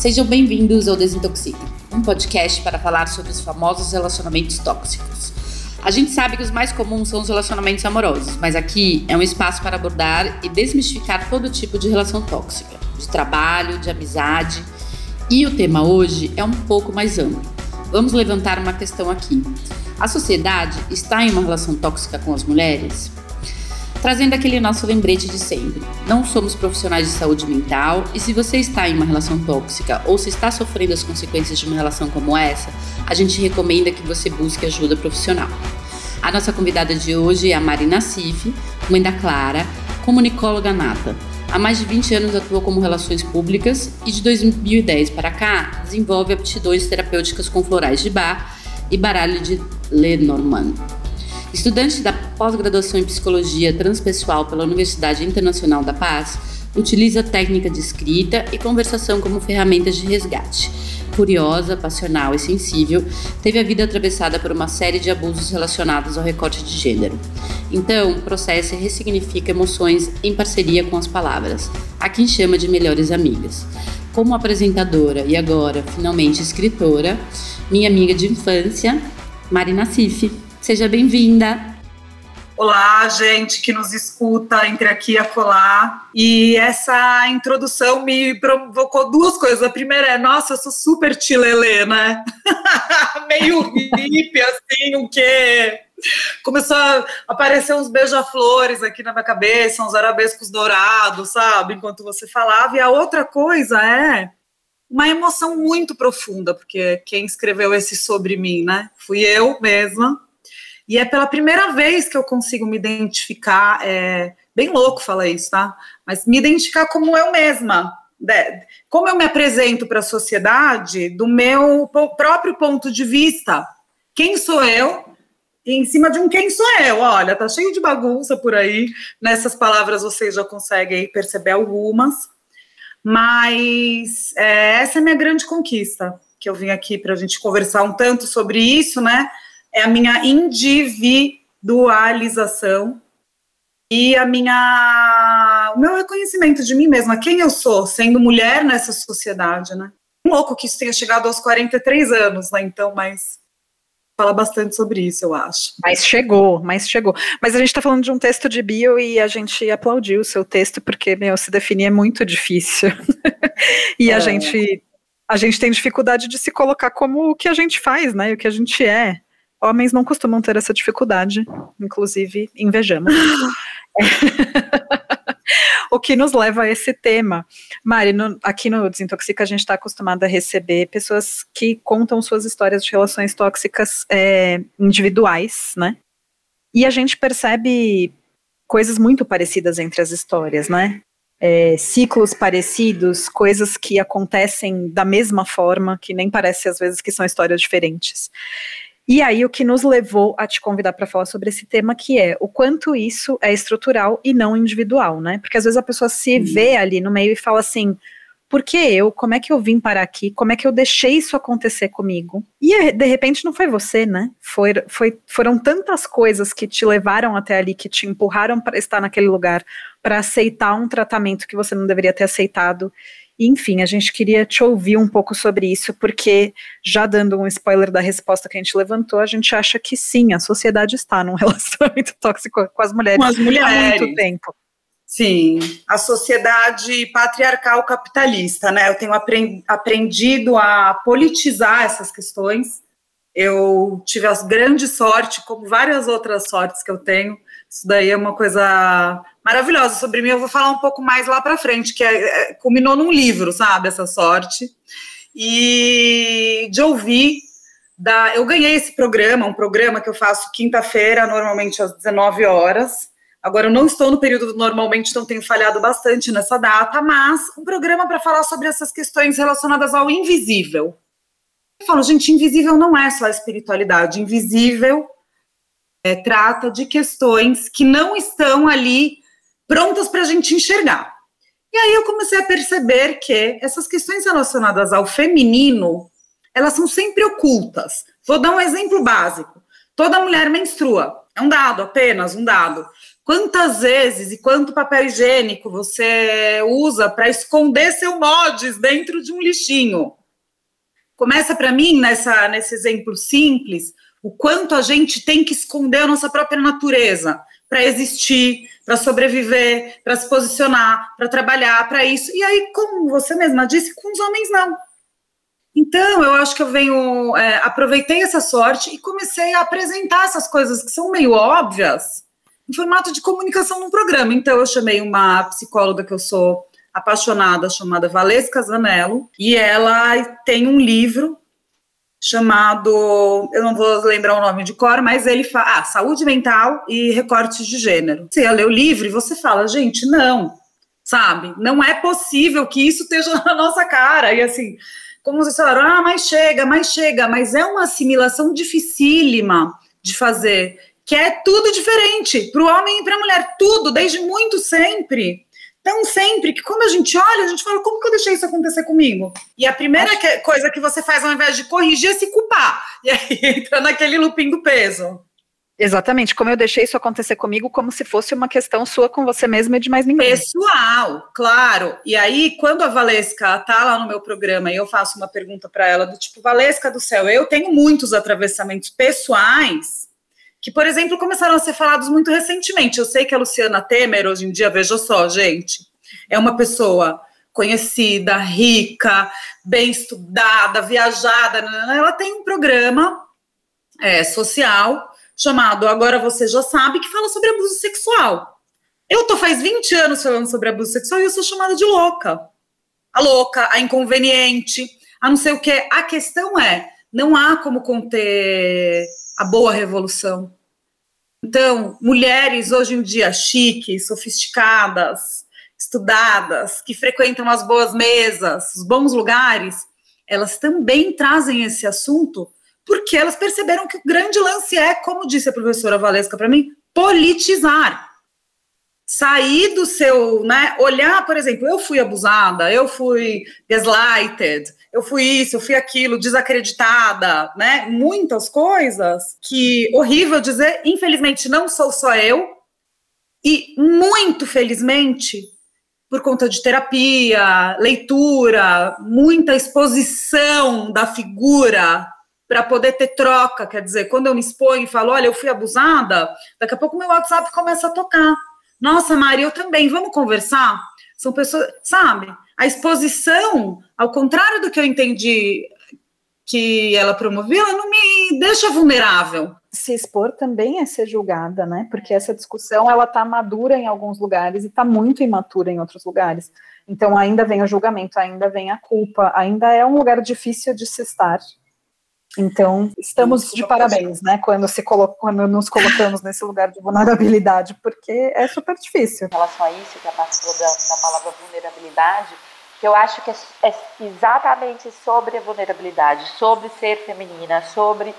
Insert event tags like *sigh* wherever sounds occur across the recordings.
Sejam bem-vindos ao Desintoxica, um podcast para falar sobre os famosos relacionamentos tóxicos. A gente sabe que os mais comuns são os relacionamentos amorosos, mas aqui é um espaço para abordar e desmistificar todo tipo de relação tóxica, de trabalho, de amizade. E o tema hoje é um pouco mais amplo. Vamos levantar uma questão aqui. A sociedade está em uma relação tóxica com as mulheres? Trazendo aquele nosso lembrete de sempre. Não somos profissionais de saúde mental e se você está em uma relação tóxica ou se está sofrendo as consequências de uma relação como essa, a gente recomenda que você busque ajuda profissional. A nossa convidada de hoje é a Marina Cif, mãe da Clara, comunicóloga nata. Há mais de 20 anos atua como relações públicas e de 2010 para cá desenvolve aptidões terapêuticas com florais de bar e baralho de Lenormand. Estudante da pós-graduação em Psicologia Transpessoal pela Universidade Internacional da Paz, utiliza técnica de escrita e conversação como ferramentas de resgate. Curiosa, passional e sensível, teve a vida atravessada por uma série de abusos relacionados ao recorte de gênero. Então, processa e ressignifica emoções em parceria com as palavras, a quem chama de melhores amigas. Como apresentadora e agora, finalmente, escritora, minha amiga de infância, Marina Cif. Seja bem-vinda. Olá, gente que nos escuta entre aqui e acolá. E essa introdução me provocou duas coisas. A primeira é, nossa, eu sou super tilelê, né? *laughs* Meio hippie, assim, o quê? Começou a aparecer uns beija-flores aqui na minha cabeça, uns arabescos dourados, sabe? Enquanto você falava. E a outra coisa é uma emoção muito profunda, porque quem escreveu esse sobre mim, né? Fui eu mesma e é pela primeira vez que eu consigo me identificar, é, bem louco falar isso, tá? Mas me identificar como eu mesma. Né? Como eu me apresento para a sociedade do meu próprio ponto de vista. Quem sou eu? em cima de um quem sou eu. Olha, tá cheio de bagunça por aí. Nessas palavras vocês já conseguem perceber algumas. Mas é, essa é a minha grande conquista, que eu vim aqui para a gente conversar um tanto sobre isso, né? É a minha individualização e a minha o meu reconhecimento de mim mesma, quem eu sou, sendo mulher nessa sociedade, né? Um louco que isso tenha chegado aos 43 anos, né? Então, mas fala bastante sobre isso, eu acho. Mas chegou, mas chegou. Mas a gente está falando de um texto de bio e a gente aplaudiu o seu texto porque, meu, se definir é muito difícil. *laughs* e é. a gente a gente tem dificuldade de se colocar como o que a gente faz, né? O que a gente é homens não costumam ter essa dificuldade, inclusive invejamos. *laughs* o que nos leva a esse tema. Mari, no, aqui no Desintoxica a gente está acostumado a receber pessoas que contam suas histórias de relações tóxicas é, individuais, né? E a gente percebe coisas muito parecidas entre as histórias, né? É, ciclos parecidos, coisas que acontecem da mesma forma, que nem parece às vezes que são histórias diferentes. E aí, o que nos levou a te convidar para falar sobre esse tema, que é o quanto isso é estrutural e não individual, né? Porque às vezes a pessoa se uhum. vê ali no meio e fala assim: por que eu? Como é que eu vim parar aqui? Como é que eu deixei isso acontecer comigo? E de repente não foi você, né? Foi, foi, foram tantas coisas que te levaram até ali, que te empurraram para estar naquele lugar, para aceitar um tratamento que você não deveria ter aceitado enfim, a gente queria te ouvir um pouco sobre isso, porque, já dando um spoiler da resposta que a gente levantou, a gente acha que sim, a sociedade está num *laughs* relacionamento tóxico com as mulheres, com as mulheres. há muito tempo. Sim, a sociedade patriarcal capitalista, né? Eu tenho aprendido a politizar essas questões. Eu tive a grande sorte, como várias outras sortes que eu tenho. Isso daí é uma coisa maravilhosa sobre mim. Eu vou falar um pouco mais lá para frente, que é, é, culminou num livro, sabe? Essa sorte. E de ouvir. Da, eu ganhei esse programa, um programa que eu faço quinta-feira, normalmente às 19 horas. Agora, eu não estou no período do normalmente, então tenho falhado bastante nessa data, mas um programa para falar sobre essas questões relacionadas ao invisível. Eu falo, gente, invisível não é só a espiritualidade, invisível é, trata de questões que não estão ali prontas para a gente enxergar. E aí eu comecei a perceber que essas questões relacionadas ao feminino, elas são sempre ocultas. Vou dar um exemplo básico. Toda mulher menstrua. É um dado apenas, um dado. Quantas vezes e quanto papel higiênico você usa para esconder seu mods dentro de um lixinho? Começa para mim nessa nesse exemplo simples, o quanto a gente tem que esconder a nossa própria natureza para existir, para sobreviver, para se posicionar, para trabalhar, para isso. E aí, como você mesma disse, com os homens não. Então, eu acho que eu venho, é, aproveitei essa sorte e comecei a apresentar essas coisas que são meio óbvias em formato de comunicação no programa. Então, eu chamei uma psicóloga que eu sou apaixonada, chamada Valesca Zanello, e ela tem um livro chamado, eu não vou lembrar o nome de cor, mas ele fala, ah, saúde mental e recortes de gênero. Você lê o livro e você fala, gente, não, sabe? Não é possível que isso esteja *laughs* na nossa cara. E assim, como vocês falaram, ah, mas chega, mas chega, mas é uma assimilação dificílima de fazer, que é tudo diferente para o homem e para a mulher, tudo, desde muito sempre tão sempre que quando a gente olha, a gente fala, como que eu deixei isso acontecer comigo? E a primeira que, coisa que você faz ao invés de corrigir é se culpar. E aí *laughs* entra naquele looping do peso. Exatamente, como eu deixei isso acontecer comigo, como se fosse uma questão sua com você mesma e de mais ninguém. Pessoal, claro. E aí, quando a Valesca tá lá no meu programa e eu faço uma pergunta para ela do tipo, Valesca do céu, eu tenho muitos atravessamentos pessoais que, por exemplo, começaram a ser falados muito recentemente. Eu sei que a Luciana Temer, hoje em dia, veja só, gente, é uma pessoa conhecida, rica, bem estudada, viajada, ela tem um programa é, social chamado Agora Você Já Sabe, que fala sobre abuso sexual. Eu tô faz 20 anos falando sobre abuso sexual e eu sou chamada de louca. A louca, a inconveniente, a não sei o que. A questão é, não há como conter a boa revolução. Então, mulheres hoje em dia chiques, sofisticadas, estudadas, que frequentam as boas mesas, os bons lugares, elas também trazem esse assunto porque elas perceberam que o grande lance é, como disse a professora Valesca para mim, politizar sair do seu, né, olhar, por exemplo, eu fui abusada, eu fui gaslighted, eu fui isso, eu fui aquilo, desacreditada, né, muitas coisas que, horrível dizer, infelizmente não sou só eu, e muito felizmente, por conta de terapia, leitura, muita exposição da figura para poder ter troca, quer dizer, quando eu me exponho e falo, olha, eu fui abusada, daqui a pouco meu WhatsApp começa a tocar nossa, Mari, eu também, vamos conversar? São pessoas, sabe? A exposição, ao contrário do que eu entendi que ela promovia, ela não me deixa vulnerável. Se expor também é ser julgada, né? Porque essa discussão ela tá madura em alguns lugares e tá muito imatura em outros lugares. Então ainda vem o julgamento, ainda vem a culpa, ainda é um lugar difícil de se estar. Então, estamos de parabéns, né, quando, se colo quando nos colocamos nesse lugar de vulnerabilidade, porque é super difícil. Em relação a isso, que a falou da, da palavra vulnerabilidade, que eu acho que é, é, exatamente sobre a vulnerabilidade, sobre ser feminina, sobre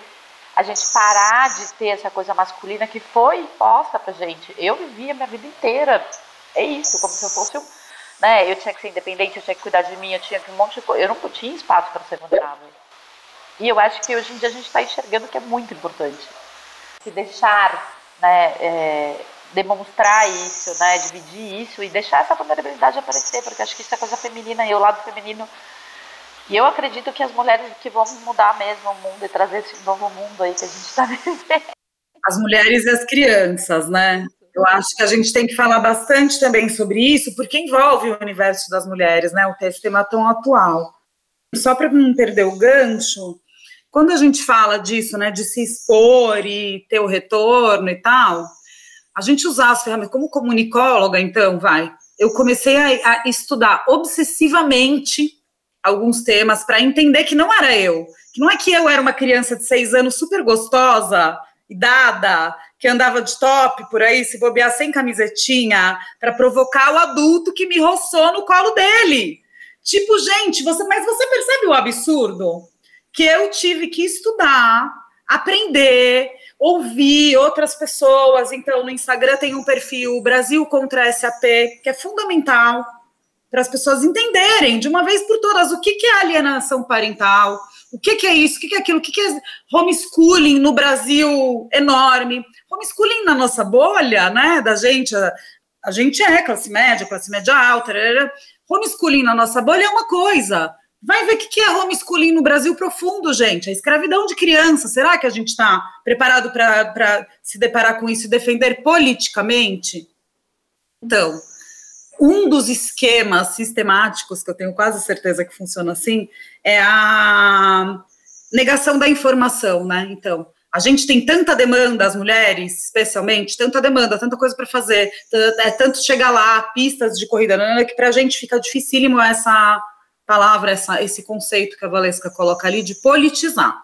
a gente parar de ter essa coisa masculina que foi posta pra gente. Eu vivia minha vida inteira, é isso, como se eu fosse um. Né, eu tinha que ser independente, eu tinha que cuidar de mim, eu tinha que um monte de coisa. Eu não tinha espaço para ser vulnerável. E eu acho que hoje em dia a gente está enxergando que é muito importante. Se deixar, né, é, demonstrar isso, né, dividir isso e deixar essa vulnerabilidade aparecer, porque acho que isso é coisa feminina e o lado feminino. E eu acredito que as mulheres que vão mudar mesmo o mundo e trazer esse novo mundo aí que a gente está *laughs* vivendo. As mulheres e as crianças, né? Eu acho que a gente tem que falar bastante também sobre isso, porque envolve o universo das mulheres, né? O tema tão atual. Só para não perder o gancho, quando a gente fala disso, né, de se expor e ter o retorno e tal, a gente usar as ferramentas como comunicóloga, então, vai. Eu comecei a, a estudar obsessivamente alguns temas para entender que não era eu, que não é que eu era uma criança de seis anos super gostosa e dada, que andava de top por aí, se bobear sem camisetinha, para provocar o adulto que me roçou no colo dele. Tipo, gente, você, mas você percebe o absurdo? Que eu tive que estudar, aprender, ouvir outras pessoas. Então, no Instagram tem um perfil Brasil contra SAP, que é fundamental para as pessoas entenderem de uma vez por todas o que, que é alienação parental, O que, que é isso? O que, que é aquilo? O que, que é homeschooling no Brasil enorme? Homeschooling na nossa bolha, né? Da gente, a, a gente é classe média, classe média alta. Homeschooling na nossa bolha é uma coisa. Vai ver o que é homeschooling no Brasil profundo, gente. A escravidão de criança. Será que a gente está preparado para se deparar com isso e defender politicamente? Então, um dos esquemas sistemáticos, que eu tenho quase certeza que funciona assim, é a negação da informação, né? Então, a gente tem tanta demanda, as mulheres, especialmente, tanta demanda, tanta coisa para fazer, é tanto chegar lá, pistas de corrida, que para a gente fica dificílimo essa palavra, essa, esse conceito que a Valesca coloca ali de politizar.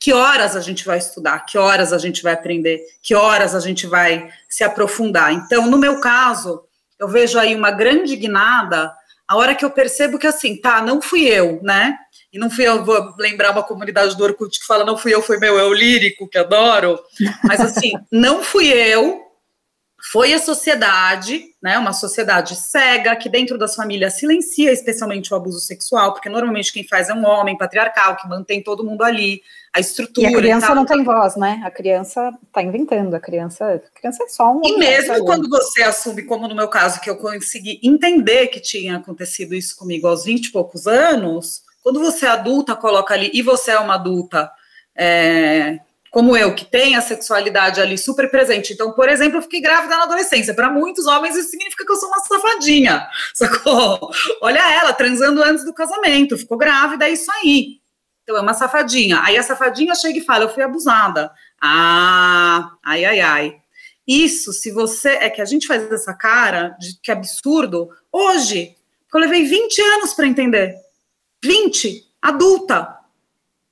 Que horas a gente vai estudar? Que horas a gente vai aprender? Que horas a gente vai se aprofundar? Então, no meu caso, eu vejo aí uma grande guinada a hora que eu percebo que assim, tá, não fui eu, né? E não fui eu, vou lembrar uma comunidade do Orkut que fala, não fui eu, foi meu eu lírico, que adoro. Mas assim, *laughs* não fui eu, foi a sociedade, né, uma sociedade cega, que dentro das famílias silencia especialmente o abuso sexual, porque normalmente quem faz é um homem patriarcal, que mantém todo mundo ali, a estrutura. E a criança e não tem voz, né? A criança está inventando, a criança, a criança é só um. E mesmo quando você assume, como no meu caso, que eu consegui entender que tinha acontecido isso comigo aos 20 e poucos anos, quando você é adulta, coloca ali, e você é uma adulta. É, como eu, que tem a sexualidade ali super presente. Então, por exemplo, eu fiquei grávida na adolescência. Para muitos homens, isso significa que eu sou uma safadinha, *laughs* sacou? Olha ela, transando antes do casamento, ficou grávida, é isso aí. Então, é uma safadinha. Aí a safadinha chega e fala: Eu fui abusada. Ah, ai, ai, ai. Isso, se você. É que a gente faz essa cara de que absurdo hoje, porque eu levei 20 anos para entender. 20, adulta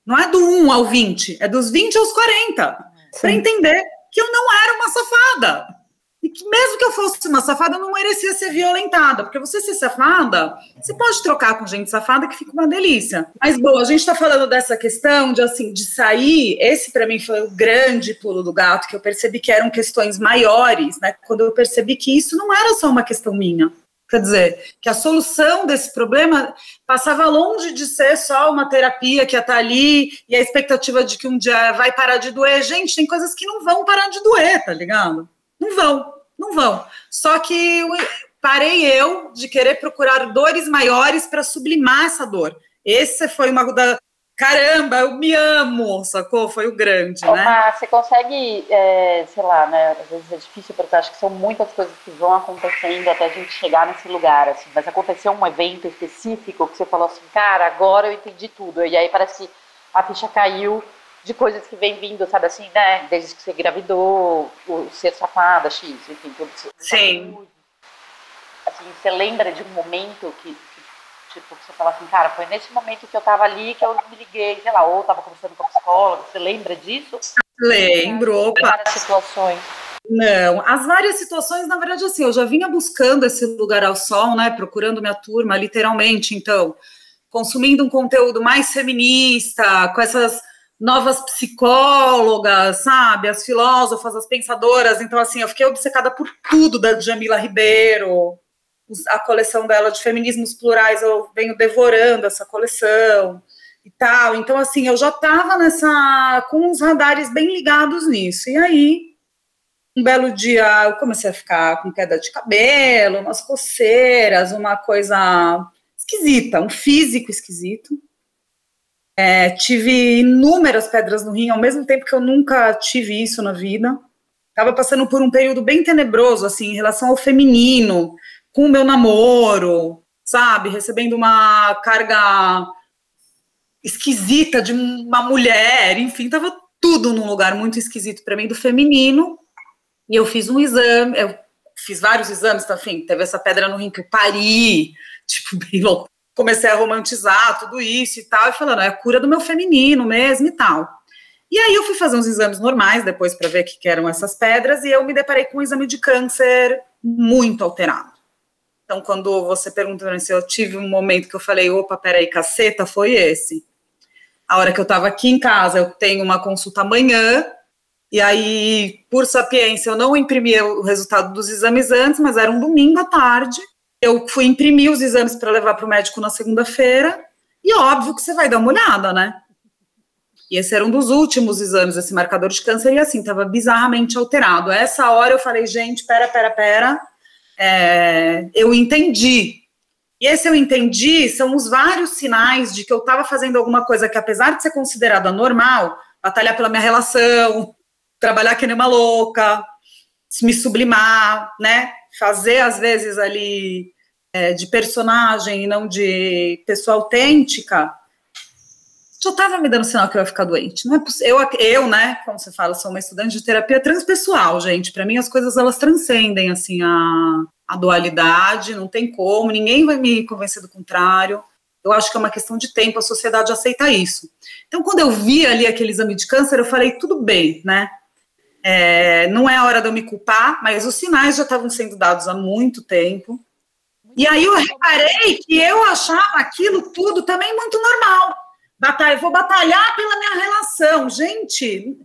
não é do 1 ao 20, é dos 20 aos 40. Para entender que eu não era uma safada. E que mesmo que eu fosse uma safada, eu não merecia ser violentada. Porque você ser safada, você pode trocar com gente safada que fica uma delícia. Mas, bom, a gente está falando dessa questão de, assim, de sair. Esse, para mim, foi o grande pulo do gato, que eu percebi que eram questões maiores, né? Quando eu percebi que isso não era só uma questão minha. Quer dizer, que a solução desse problema passava longe de ser só uma terapia que ia estar ali e a expectativa de que um dia vai parar de doer. Gente, tem coisas que não vão parar de doer, tá ligado? Não vão, não vão. Só que parei eu de querer procurar dores maiores para sublimar essa dor. Esse foi uma da, caramba, eu me amo, sacou? Foi o grande, né? Mas você consegue, é, sei lá, né? Às vezes é difícil porque eu acho que são muitas coisas que vão acontecendo até a gente chegar nesse lugar, assim. Mas aconteceu um evento específico que você falou assim, cara, agora eu entendi tudo. E aí parece que a ficha caiu de coisas que vem vindo, sabe assim, né? Desde que você engravidou, o ser safada, X, enfim, tudo. Sim. Assim, você lembra de um momento que, Tipo, você fala assim, cara, foi nesse momento que eu tava ali que eu me liguei, sei lá, ou tava conversando com a psicóloga, você lembra disso? Lembro, opa. Várias situações. Não, as várias situações, na verdade, assim, eu já vinha buscando esse lugar ao sol, né, procurando minha turma, literalmente, então, consumindo um conteúdo mais feminista, com essas novas psicólogas, sabe, as filósofas, as pensadoras, então, assim, eu fiquei obcecada por tudo da Jamila Ribeiro, a coleção dela de feminismos plurais, eu venho devorando essa coleção e tal. Então, assim, eu já estava nessa. com os radares bem ligados nisso. E aí, um belo dia, eu comecei a ficar com queda de cabelo, umas coceiras, uma coisa esquisita, um físico esquisito. É, tive inúmeras pedras no rim, ao mesmo tempo que eu nunca tive isso na vida. Estava passando por um período bem tenebroso, assim, em relação ao feminino, com o meu namoro, sabe? Recebendo uma carga esquisita de uma mulher, enfim, tava tudo num lugar muito esquisito para mim do feminino. E eu fiz um exame, eu fiz vários exames, tá, enfim, teve essa pedra no rim que eu pari, *laughs* tipo, bem louco. Comecei a romantizar tudo isso e tal, e falando, é a cura do meu feminino mesmo e tal. E aí eu fui fazer uns exames normais depois para ver o que eram essas pedras, e eu me deparei com um exame de câncer muito alterado. Então, quando você pergunta se eu tive um momento que eu falei, opa, peraí, caceta, foi esse. A hora que eu estava aqui em casa, eu tenho uma consulta amanhã, e aí, por sapiência, eu não imprimi o resultado dos exames antes, mas era um domingo à tarde. Eu fui imprimir os exames para levar para o médico na segunda-feira, e óbvio que você vai dar uma olhada, né? E esse era um dos últimos exames, esse marcador de câncer, e assim, estava bizarramente alterado. Essa hora eu falei, gente, pera, pera, pera, é, eu entendi. E esse eu entendi são os vários sinais de que eu estava fazendo alguma coisa que, apesar de ser considerada normal, batalhar pela minha relação, trabalhar que nem uma louca, me sublimar, né? Fazer, às vezes, ali é, de personagem e não de pessoa autêntica, já estava me dando sinal que eu ia ficar doente. Não é eu, eu, né, como você fala, sou uma estudante de terapia transpessoal, gente. Para mim, as coisas elas transcendem assim a, a dualidade, não tem como, ninguém vai me convencer do contrário. Eu acho que é uma questão de tempo, a sociedade aceita isso. Então, quando eu vi ali aquele exame de câncer, eu falei, tudo bem, né? É, não é hora de eu me culpar, mas os sinais já estavam sendo dados há muito tempo. E aí eu reparei que eu achava aquilo tudo também muito normal. Batalha, vou batalhar pela minha relação. Gente,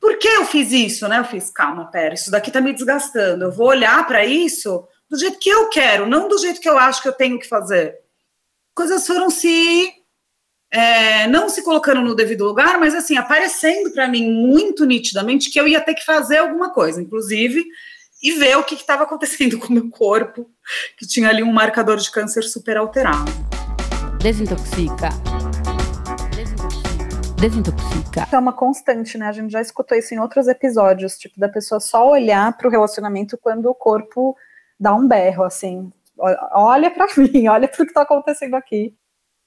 por que eu fiz isso, né? Eu fiz, calma, pera, isso daqui tá me desgastando. Eu vou olhar para isso do jeito que eu quero, não do jeito que eu acho que eu tenho que fazer. Coisas foram se é, não se colocando no devido lugar, mas assim, aparecendo para mim muito nitidamente que eu ia ter que fazer alguma coisa, inclusive, e ver o que estava acontecendo *laughs* com o meu corpo, que tinha ali um marcador de câncer super alterado. Desintoxica desintoxica. É uma constante, né? A gente já escutou isso em outros episódios, tipo, da pessoa só olhar para o relacionamento quando o corpo dá um berro, assim. Olha para *laughs* mim, olha para o que está acontecendo aqui.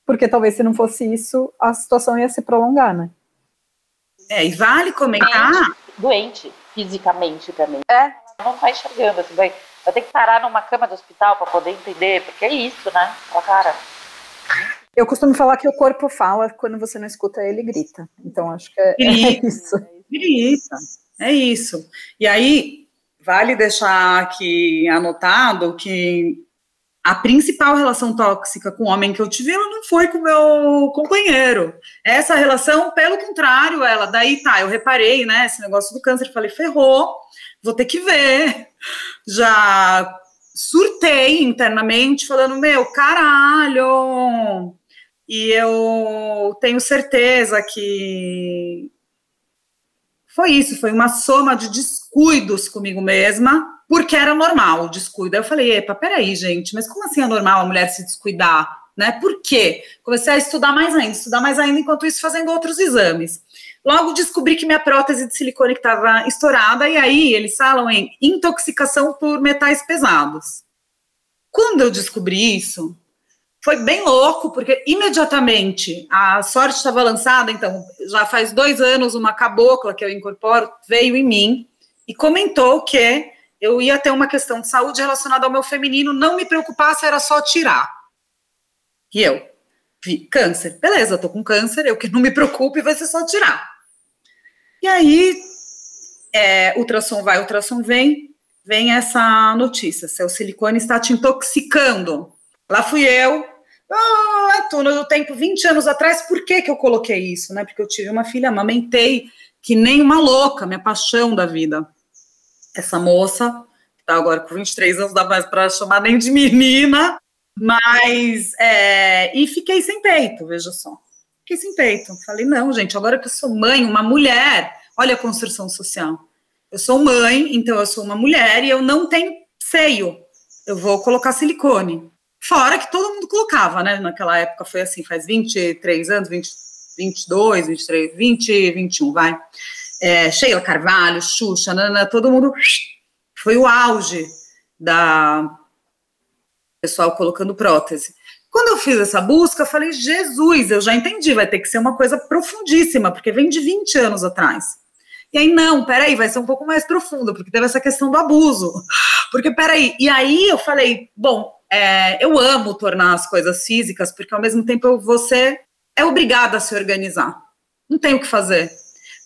Porque talvez se não fosse isso, a situação ia se prolongar, né? É, e vale comentar. Doente, doente fisicamente também. É. Não tá enxergando, assim, vai, vai ter que parar numa cama do hospital para poder entender, porque é isso, né? Fala, cara, eu costumo falar que o corpo fala, quando você não escuta ele, grita. Então, acho que é, é *laughs* isso. Grita, é isso. E aí, vale deixar aqui anotado que a principal relação tóxica com o homem que eu tive, ela não foi com o meu companheiro. Essa relação, pelo contrário, ela, daí tá, eu reparei, né, esse negócio do câncer, falei, ferrou, vou ter que ver. Já surtei internamente, falando, meu, caralho, e eu tenho certeza que foi isso, foi uma soma de descuidos comigo mesma, porque era normal o descuido. Aí eu falei, epa, peraí, gente, mas como assim é normal a mulher se descuidar? Né? Por quê? Comecei a estudar mais ainda, estudar mais ainda, enquanto isso fazendo outros exames. Logo descobri que minha prótese de silicone estava estourada, e aí eles falam em intoxicação por metais pesados. Quando eu descobri isso, foi bem louco, porque imediatamente a sorte estava lançada, então já faz dois anos uma cabocla que eu incorporo veio em mim e comentou que eu ia ter uma questão de saúde relacionada ao meu feminino, não me preocupasse, era só tirar. E eu vi câncer, beleza, tô com câncer, eu que não me preocupe, vai ser só tirar. E aí, é, ultrassom vai, ultrassom vem, vem essa notícia: seu silicone está te intoxicando. Lá fui eu, ah, Tuna, do tempo, 20 anos atrás, por que, que eu coloquei isso? Né? Porque eu tive uma filha, amamentei, que nem uma louca, minha paixão da vida. Essa moça, que tá agora com 23 anos, dá mais para chamar nem de menina, mas. É, e fiquei sem peito, veja só. Fiquei sem peito. Falei, não, gente, agora que eu sou mãe, uma mulher, olha a construção social. Eu sou mãe, então eu sou uma mulher e eu não tenho seio. Eu vou colocar silicone. Fora que todo mundo colocava, né? Naquela época foi assim, faz 23 anos, 20, 22, 23, 20, 21, vai. É, Sheila Carvalho, Xuxa, Nana, todo mundo. Foi o auge da pessoal colocando prótese. Quando eu fiz essa busca, eu falei, Jesus, eu já entendi, vai ter que ser uma coisa profundíssima, porque vem de 20 anos atrás. E aí, não, peraí, vai ser um pouco mais profundo, porque teve essa questão do abuso. Porque, peraí, e aí eu falei, bom, é, eu amo tornar as coisas físicas, porque ao mesmo tempo você é obrigada a se organizar. Não tem o que fazer.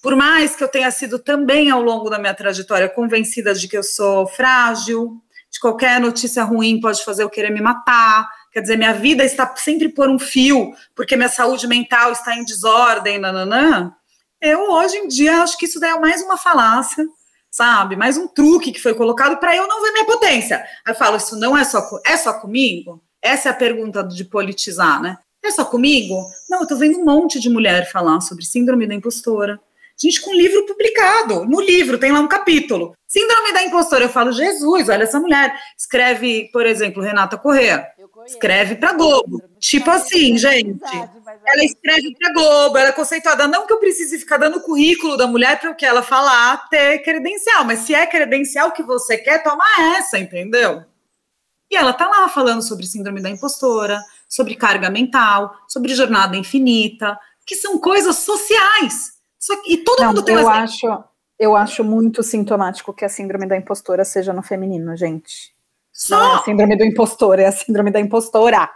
Por mais que eu tenha sido também ao longo da minha trajetória convencida de que eu sou frágil, de qualquer notícia ruim pode fazer eu querer me matar. Quer dizer, minha vida está sempre por um fio, porque minha saúde mental está em desordem, nananã. Eu, hoje em dia, acho que isso daí é mais uma falácia sabe? Mais um truque que foi colocado para eu não ver minha potência. Aí eu falo, isso não é só, é só comigo? Essa é a pergunta de politizar, né? É só comigo? Não, eu tô vendo um monte de mulher falar sobre síndrome da impostora. Gente, com livro publicado. No livro tem lá um capítulo. Síndrome da impostora. Eu falo, Jesus, olha essa mulher. Escreve, por exemplo, Renata Correa. Escreve pra Globo. Tipo assim, gente. Ela escreve pra Globo, ela é conceituada. Não que eu precise ficar dando o currículo da mulher para o que ela falar ter credencial, mas se é credencial que você quer, toma essa, entendeu? E ela tá lá falando sobre síndrome da impostora, sobre carga mental, sobre jornada infinita, que são coisas sociais. Só que, e todo Não, mundo tem eu acho, eu acho muito sintomático que a síndrome da impostora seja no feminino, gente. Só. Não é a síndrome do impostor, é a síndrome da impostora.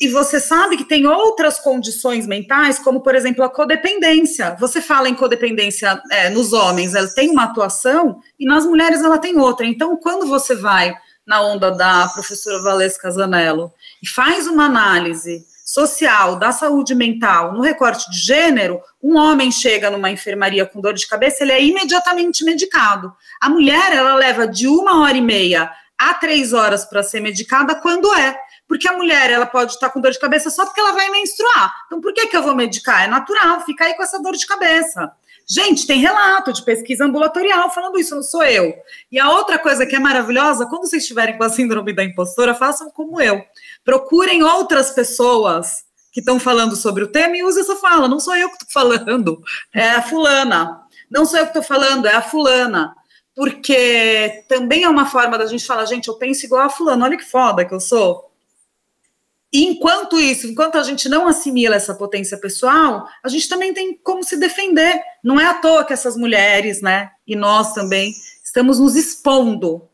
E você sabe que tem outras condições mentais, como, por exemplo, a codependência. Você fala em codependência é, nos homens, ela tem uma atuação, e nas mulheres ela tem outra. Então, quando você vai na onda da professora Valesca Zanello e faz uma análise social da saúde mental no recorte de gênero, um homem chega numa enfermaria com dor de cabeça, ele é imediatamente medicado. A mulher, ela leva de uma hora e meia a três horas para ser medicada quando é. Porque a mulher, ela pode estar com dor de cabeça só porque ela vai menstruar. Então, por que, que eu vou medicar? É natural, fica aí com essa dor de cabeça. Gente, tem relato de pesquisa ambulatorial falando isso, não sou eu. E a outra coisa que é maravilhosa, quando vocês estiverem com a síndrome da impostora, façam como eu. Procurem outras pessoas que estão falando sobre o tema e use essa fala. Não sou eu que estou falando, é a fulana. Não sou eu que estou falando, é a fulana. Porque também é uma forma da gente falar, gente, eu penso igual a fulana, olha que foda que eu sou. E enquanto isso, enquanto a gente não assimila essa potência pessoal, a gente também tem como se defender. Não é à toa que essas mulheres, né, e nós também, estamos nos expondo.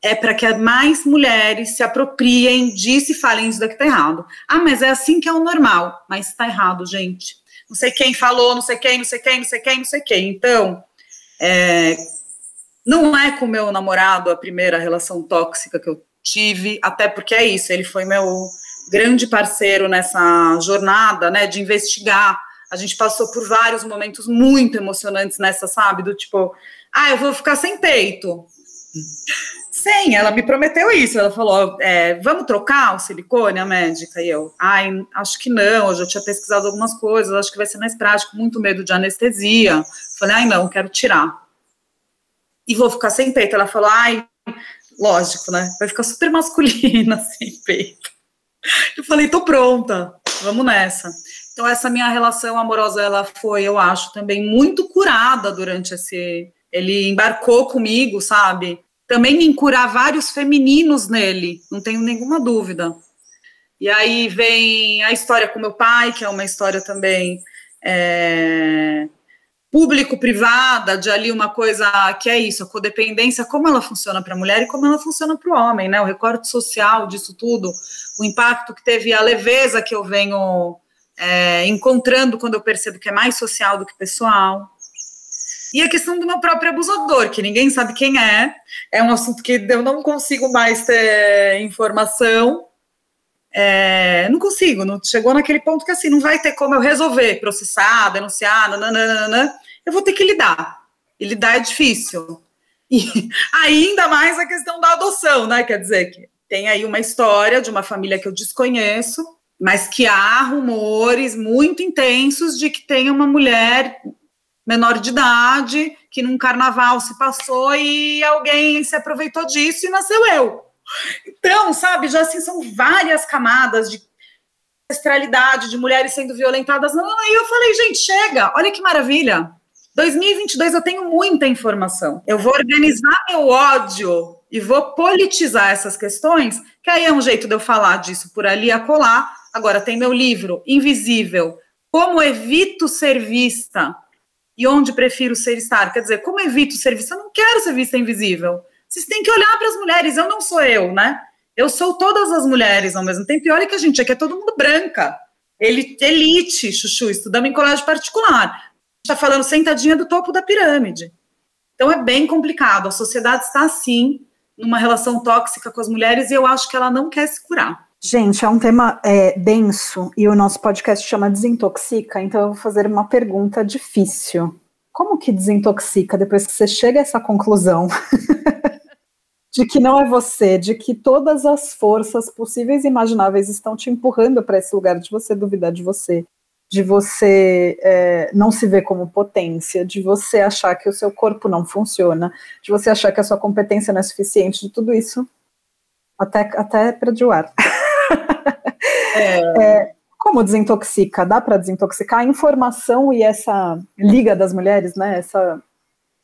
É para que mais mulheres se apropriem disso e falem isso daqui tá errado. Ah, mas é assim que é o normal. Mas está errado, gente. Não sei quem falou, não sei quem, não sei quem, não sei quem, não sei quem. Então, é, não é com meu namorado a primeira relação tóxica que eu tive, até porque é isso, ele foi meu grande parceiro nessa jornada, né, de investigar. A gente passou por vários momentos muito emocionantes nessa, sabe, do tipo, ah, eu vou ficar sem peito. Sim, ela me prometeu isso. Ela falou: é, vamos trocar o silicone, a médica? E eu, ai, acho que não. Eu já tinha pesquisado algumas coisas, acho que vai ser mais prático, muito medo de anestesia. Falei, ai, não, quero tirar. E vou ficar sem peito. Ela falou, ai, lógico, né? Vai ficar super masculina *laughs* sem peito. Eu falei, tô pronta, vamos nessa. Então, essa minha relação amorosa, ela foi, eu acho, também muito curada durante esse. Ele embarcou comigo, sabe? Também em curar vários femininos nele, não tenho nenhuma dúvida. E aí vem a história com meu pai, que é uma história também é, público-privada, de ali uma coisa que é isso, a codependência, como ela funciona para a mulher e como ela funciona para o homem, né? O recorte social disso tudo, o impacto que teve, a leveza que eu venho é, encontrando quando eu percebo que é mais social do que pessoal. E a questão do meu próprio abusador, que ninguém sabe quem é, é um assunto que eu não consigo mais ter informação. É, não consigo, não chegou naquele ponto que assim, não vai ter como eu resolver, processar, denunciar, nananana, eu vou ter que lidar. E lidar é difícil. E *laughs* ainda mais a questão da adoção, né? Quer dizer, que tem aí uma história de uma família que eu desconheço, mas que há rumores muito intensos de que tem uma mulher menor de idade que num carnaval se passou e alguém se aproveitou disso e nasceu eu. Então, sabe, já assim são várias camadas de ancestralidade, de mulheres sendo violentadas. Não, não, e eu falei, gente, chega, olha que maravilha. 2022 eu tenho muita informação. Eu vou organizar meu ódio e vou politizar essas questões, que aí é um jeito de eu falar disso por ali a colar. Agora tem meu livro Invisível, Como evito ser vista e onde prefiro ser estar. Quer dizer, como evito ser vista? Eu não quero ser vista invisível. Vocês têm que olhar para as mulheres, eu não sou eu, né? Eu sou todas as mulheres ao mesmo tempo. E olha que a gente aqui é todo mundo branca. Elite, chuchu, estudamos em colégio particular está falando sentadinha do topo da pirâmide. Então é bem complicado. A sociedade está assim, numa relação tóxica com as mulheres, e eu acho que ela não quer se curar. Gente, é um tema é, denso e o nosso podcast chama Desintoxica, então eu vou fazer uma pergunta difícil. Como que desintoxica depois que você chega a essa conclusão? *laughs* de que não é você, de que todas as forças possíveis e imagináveis estão te empurrando para esse lugar de você duvidar de você, de você é, não se ver como potência, de você achar que o seu corpo não funciona, de você achar que a sua competência não é suficiente, de tudo isso, até, até para ar. É. *laughs* é, como desintoxica? Dá para desintoxicar? A informação e essa liga das mulheres, né? Essa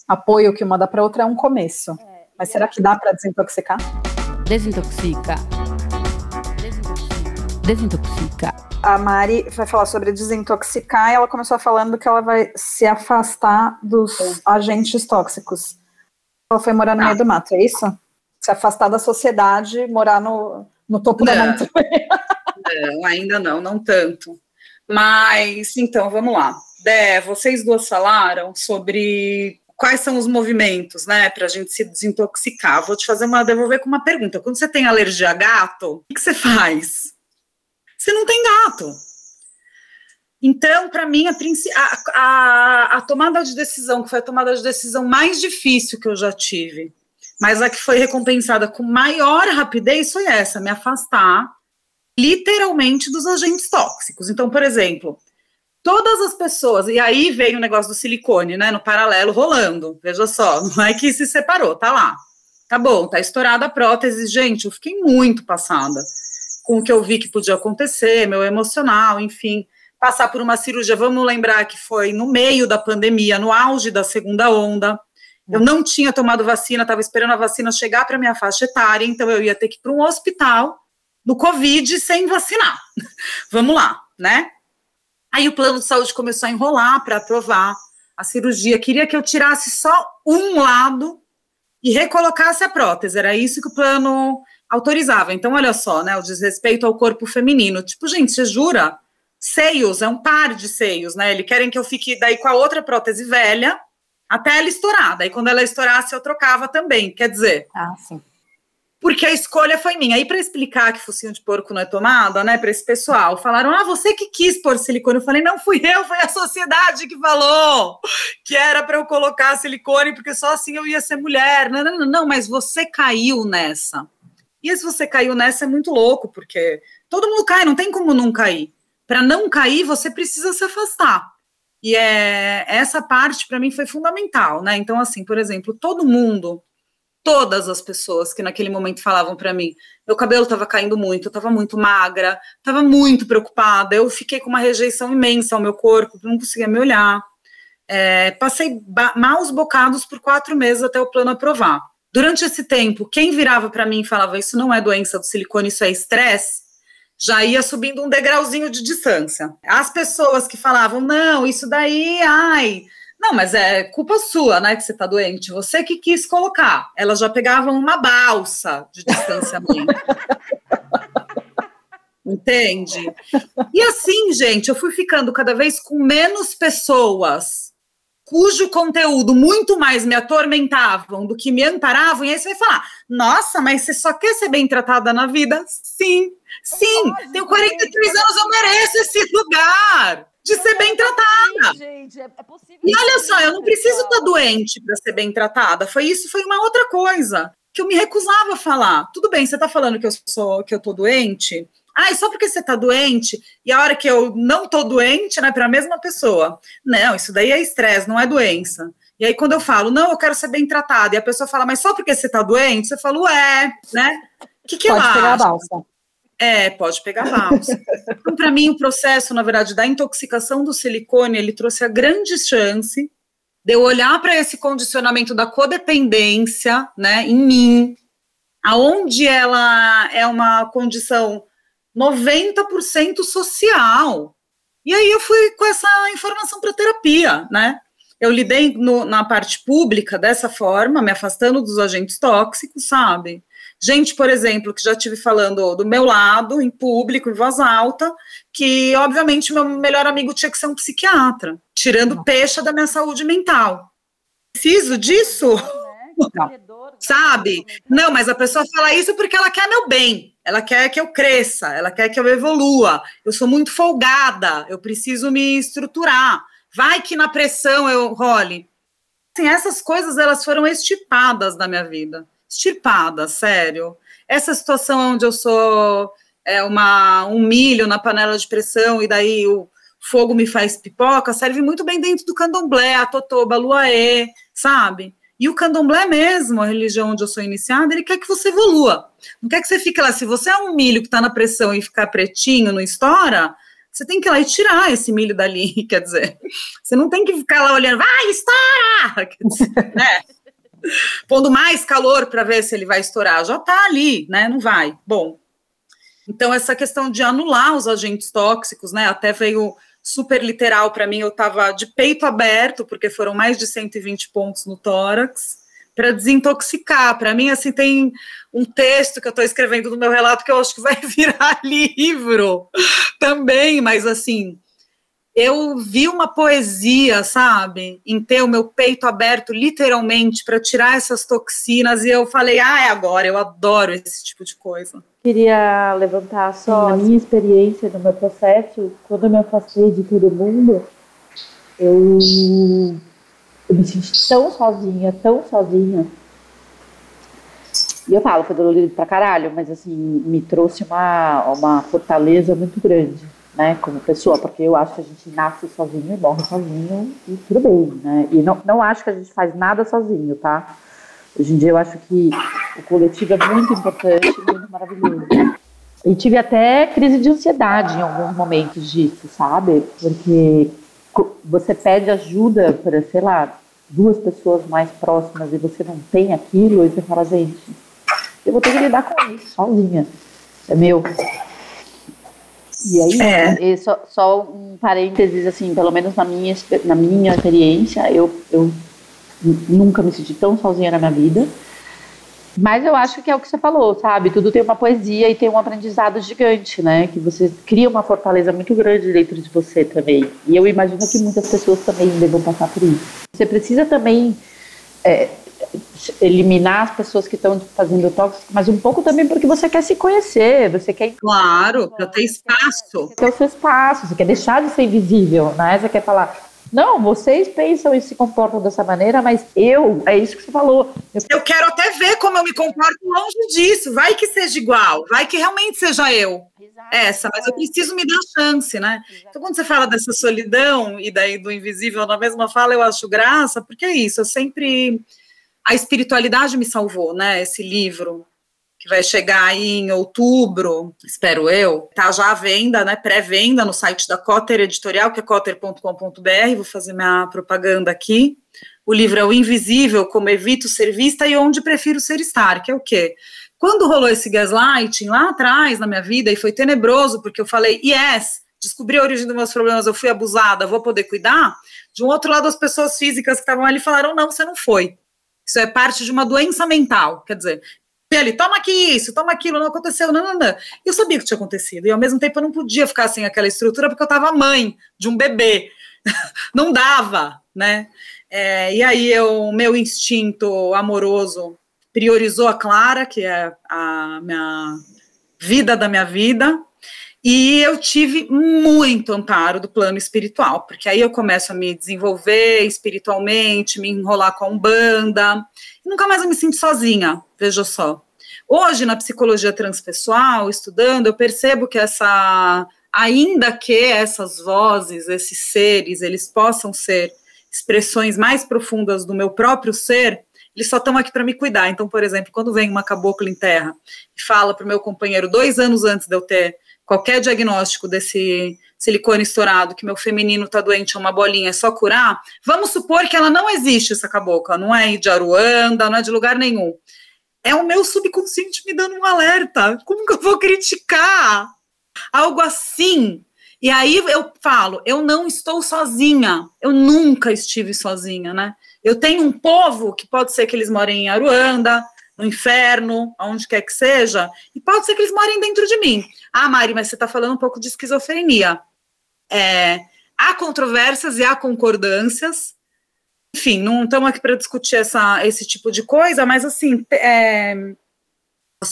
apoio que uma dá para outra é um começo. Mas será que dá para desintoxicar? Desintoxica. Desintoxica. Desintoxica. A Mari vai falar sobre desintoxicar e ela começou falando que ela vai se afastar dos é. agentes tóxicos. Ela foi morar no ah. meio do mato, é isso? Se afastar da sociedade, morar no, no topo não. da montanha. *laughs* Não, ainda não, não tanto. Mas, então, vamos lá. Dé, vocês duas falaram sobre quais são os movimentos, né, para a gente se desintoxicar. Vou te fazer uma, devolver com uma pergunta. Quando você tem alergia a gato, o que você faz? Você não tem gato. Então, para mim, a, a, a, tomada de decisão, que foi a tomada de decisão mais difícil que eu já tive, mas a que foi recompensada com maior rapidez foi essa: me afastar literalmente dos agentes tóxicos. Então, por exemplo, todas as pessoas, e aí veio o negócio do silicone, né, no paralelo rolando, veja só, não é que se separou, tá lá. Tá bom, tá estourada a prótese, gente, eu fiquei muito passada com o que eu vi que podia acontecer, meu emocional, enfim, passar por uma cirurgia, vamos lembrar que foi no meio da pandemia, no auge da segunda onda, eu não tinha tomado vacina, estava esperando a vacina chegar para minha faixa etária, então eu ia ter que ir para um hospital no Covid sem vacinar. *laughs* Vamos lá, né? Aí o plano de saúde começou a enrolar para aprovar a cirurgia. Queria que eu tirasse só um lado e recolocasse a prótese. Era isso que o plano autorizava. Então, olha só, né? O desrespeito ao corpo feminino. Tipo, gente, você jura? Seios, é um par de seios, né? Eles querem que eu fique daí com a outra prótese velha até ela estourar. Daí, quando ela estourasse, eu trocava também. Quer dizer. Ah, sim porque a escolha foi minha. Aí, para explicar que focinho de porco não é tomada, né, para esse pessoal, falaram: ah, você que quis pôr silicone. Eu falei: não fui eu, foi a sociedade que falou que era para eu colocar silicone, porque só assim eu ia ser mulher. Não, não, não, não, mas você caiu nessa. E se você caiu nessa é muito louco, porque todo mundo cai, não tem como não cair. Para não cair, você precisa se afastar. E é, essa parte para mim foi fundamental, né? Então, assim, por exemplo, todo mundo todas as pessoas que naquele momento falavam para mim. Meu cabelo estava caindo muito, eu estava muito magra, estava muito preocupada. Eu fiquei com uma rejeição imensa ao meu corpo, não conseguia me olhar. É, passei maus bocados por quatro meses até o plano aprovar. Durante esse tempo, quem virava para mim e falava isso não é doença do silicone, isso é estresse, já ia subindo um degrauzinho de distância. As pessoas que falavam, não, isso daí, ai, não, mas é culpa sua, né, que você tá doente. Você que quis colocar. Elas já pegavam uma balsa de distanciamento. *laughs* Entende? E assim, gente, eu fui ficando cada vez com menos pessoas cujo conteúdo muito mais me atormentavam do que me amparavam, e aí você vai falar: nossa, mas você só quer ser bem tratada na vida? Sim, sim, tenho 43 anos, eu mereço esse lugar de ser bem tratada. Gente, é, é possível. E olha só, eu não preciso estar doente para ser bem tratada. Foi isso, foi uma outra coisa que eu me recusava a falar. Tudo bem, você está falando que eu sou que eu tô doente? Ah, só porque você tá doente e a hora que eu não tô doente, né, para a mesma pessoa. Não, isso daí é estresse, não é doença. E aí, quando eu falo, não, eu quero ser bem tratada, e a pessoa fala, mas só porque você tá doente, você fala, é, né? O que, que Pode ela pegar acha? A balsa. É, pode pegar balsa. então, para mim, o processo, na verdade, da intoxicação do silicone, ele trouxe a grande chance de eu olhar para esse condicionamento da codependência, né, em mim, aonde ela é uma condição 90% social. E aí eu fui com essa informação para terapia, né? Eu lidei no, na parte pública dessa forma, me afastando dos agentes tóxicos, sabe? Gente, por exemplo, que já tive falando do meu lado, em público, em voz alta, que obviamente meu melhor amigo tinha que ser um psiquiatra, tirando pecha da minha saúde mental. Preciso disso? Não. Sabe? Não, mas a pessoa fala isso porque ela quer meu bem, ela quer que eu cresça, ela quer que eu evolua. Eu sou muito folgada, eu preciso me estruturar. Vai que na pressão eu role. Assim, essas coisas elas foram estipadas da minha vida extirpada, sério. Essa situação onde eu sou é, uma, um milho na panela de pressão e daí o fogo me faz pipoca, serve muito bem dentro do candomblé, a totoba, a luaê, sabe? E o candomblé mesmo, a religião onde eu sou iniciada, ele quer que você evolua. Não quer que você fique lá. Se você é um milho que está na pressão e ficar pretinho, não estoura, você tem que ir lá e tirar esse milho dali, *laughs* quer dizer. Você não tem que ficar lá olhando, vai, estoura! *laughs* Quer dizer, né? Pondo mais calor para ver se ele vai estourar. Já está ali, né? Não vai. Bom, então essa questão de anular os agentes tóxicos, né? Até veio super literal para mim, eu estava de peito aberto, porque foram mais de 120 pontos no tórax, para desintoxicar. Para mim, assim, tem um texto que eu estou escrevendo no meu relato que eu acho que vai *laughs* virar livro também, mas assim, eu vi uma poesia, sabe, em ter o meu peito aberto, literalmente, para tirar essas toxinas, e eu falei, ah, é agora, eu adoro esse tipo de coisa. Queria levantar só a minha experiência no meu processo, quando eu me afastei de todo mundo, eu, eu me senti tão sozinha, tão sozinha. E eu falo, foi dolorido pra caralho, mas assim, me trouxe uma, uma fortaleza muito grande né, como pessoa, porque eu acho que a gente nasce sozinho e morre sozinho e tudo bem, né? E não, não acho que a gente faz nada sozinho, tá? Hoje em dia eu acho que o coletivo é muito importante, muito maravilhoso. E tive até crise de ansiedade em alguns momentos disso, sabe? Porque você pede ajuda para, sei lá, duas pessoas mais próximas e você não tem aquilo, e você fala, gente, eu vou ter que lidar com isso sozinha. É meu. E aí, é. só, só, um parênteses, assim, pelo menos na minha, na minha experiência, eu, eu nunca me senti tão sozinha na minha vida. Mas eu acho que é o que você falou, sabe? Tudo tem uma poesia e tem um aprendizado gigante, né? Que você cria uma fortaleza muito grande dentro de você também. E eu imagino que muitas pessoas também devam passar por isso. Você precisa também é, eliminar as pessoas que estão fazendo tóxico, mas um pouco também porque você quer se conhecer, você quer. Claro, para ter espaço. Quer ter o seu espaço, você quer deixar de ser invisível, né? Você quer falar. Não, vocês pensam e se comportam dessa maneira, mas eu, é isso que você falou. Eu, eu quero até ver como eu me comporto longe disso. Vai que seja igual, vai que realmente seja eu. Exato. Essa, mas eu preciso me dar chance, né? Exato. Então, quando você fala dessa solidão e daí do invisível na mesma fala, eu acho graça, porque é isso, eu sempre a espiritualidade me salvou, né? Esse livro que vai chegar aí em outubro, espero eu, tá já à venda, né? Pré-venda no site da Cotter Editorial, que é cotter.com.br. Vou fazer minha propaganda aqui. O livro é O Invisível, Como Evito Ser Vista e Onde Prefiro Ser Estar, que é o quê? Quando rolou esse gaslighting lá atrás na minha vida, e foi tenebroso, porque eu falei, yes, descobri a origem dos meus problemas, eu fui abusada, vou poder cuidar. De um outro lado, as pessoas físicas que estavam ali falaram, não, você não foi. Isso é parte de uma doença mental. Quer dizer, ele, toma aqui isso, toma aquilo, não aconteceu, não, não, não. Eu sabia que tinha acontecido, e ao mesmo tempo eu não podia ficar sem aquela estrutura, porque eu estava mãe de um bebê. *laughs* não dava, né? É, e aí o meu instinto amoroso priorizou a Clara, que é a minha vida da minha vida, e eu tive muito amparo do plano espiritual, porque aí eu começo a me desenvolver espiritualmente, me enrolar com a Umbanda, e nunca mais eu me sinto sozinha, veja só. Hoje, na psicologia transpessoal, estudando, eu percebo que essa, ainda que essas vozes, esses seres, eles possam ser expressões mais profundas do meu próprio ser, eles só estão aqui para me cuidar. Então, por exemplo, quando vem uma cabocla em terra e fala para o meu companheiro, dois anos antes de eu ter qualquer diagnóstico desse silicone estourado, que meu feminino está doente, é uma bolinha, é só curar, vamos supor que ela não existe, essa cabocla, não é de Aruanda, não é de lugar nenhum. É o meu subconsciente me dando um alerta. Como que eu vou criticar algo assim? E aí eu falo, eu não estou sozinha, eu nunca estive sozinha, né? Eu tenho um povo que pode ser que eles morem em Aruanda, no inferno, aonde quer que seja, e pode ser que eles morem dentro de mim. Ah, Mari, mas você está falando um pouco de esquizofrenia. É, há controvérsias e há concordâncias. Enfim, não estamos aqui para discutir essa, esse tipo de coisa, mas assim, é,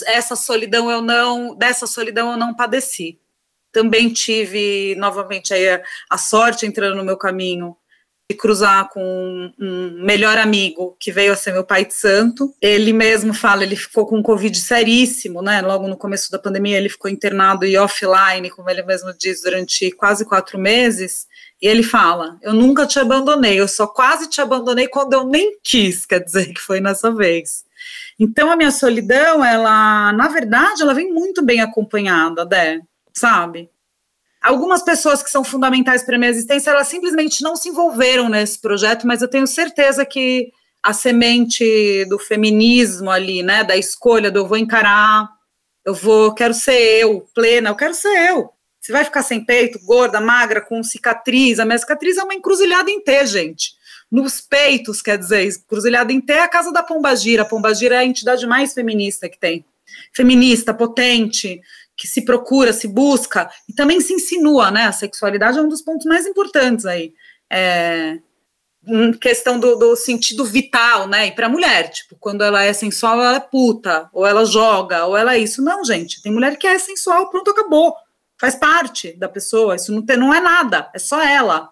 essa solidão eu não, dessa solidão eu não padeci. Também tive novamente aí a, a sorte entrando no meu caminho cruzar com um melhor amigo que veio a ser meu pai de santo. Ele mesmo fala, ele ficou com um Covid seríssimo, né? Logo no começo da pandemia, ele ficou internado e offline, como ele mesmo diz, durante quase quatro meses. E ele fala: Eu nunca te abandonei, eu só quase te abandonei quando eu nem quis, quer dizer que foi nessa vez. Então a minha solidão, ela, na verdade, ela vem muito bem acompanhada, Dé, sabe? Algumas pessoas que são fundamentais para minha existência, elas simplesmente não se envolveram nesse projeto, mas eu tenho certeza que a semente do feminismo ali, né, da escolha do eu vou encarar, eu vou, quero ser eu, plena, eu quero ser eu. Você vai ficar sem peito, gorda, magra, com cicatriz, a minha cicatriz é uma encruzilhada em T, gente. Nos peitos, quer dizer, encruzilhada em T é a casa da Pombagira. A Pombagira é a entidade mais feminista que tem. Feminista, potente, que se procura, se busca e também se insinua, né? A sexualidade é um dos pontos mais importantes aí. É, questão do, do, sentido vital, né? E para a mulher, tipo, quando ela é sensual, ela é puta, ou ela joga, ou ela é isso. Não, gente, tem mulher que é sensual, pronto, acabou. Faz parte da pessoa, isso não, tem, não é nada, é só ela.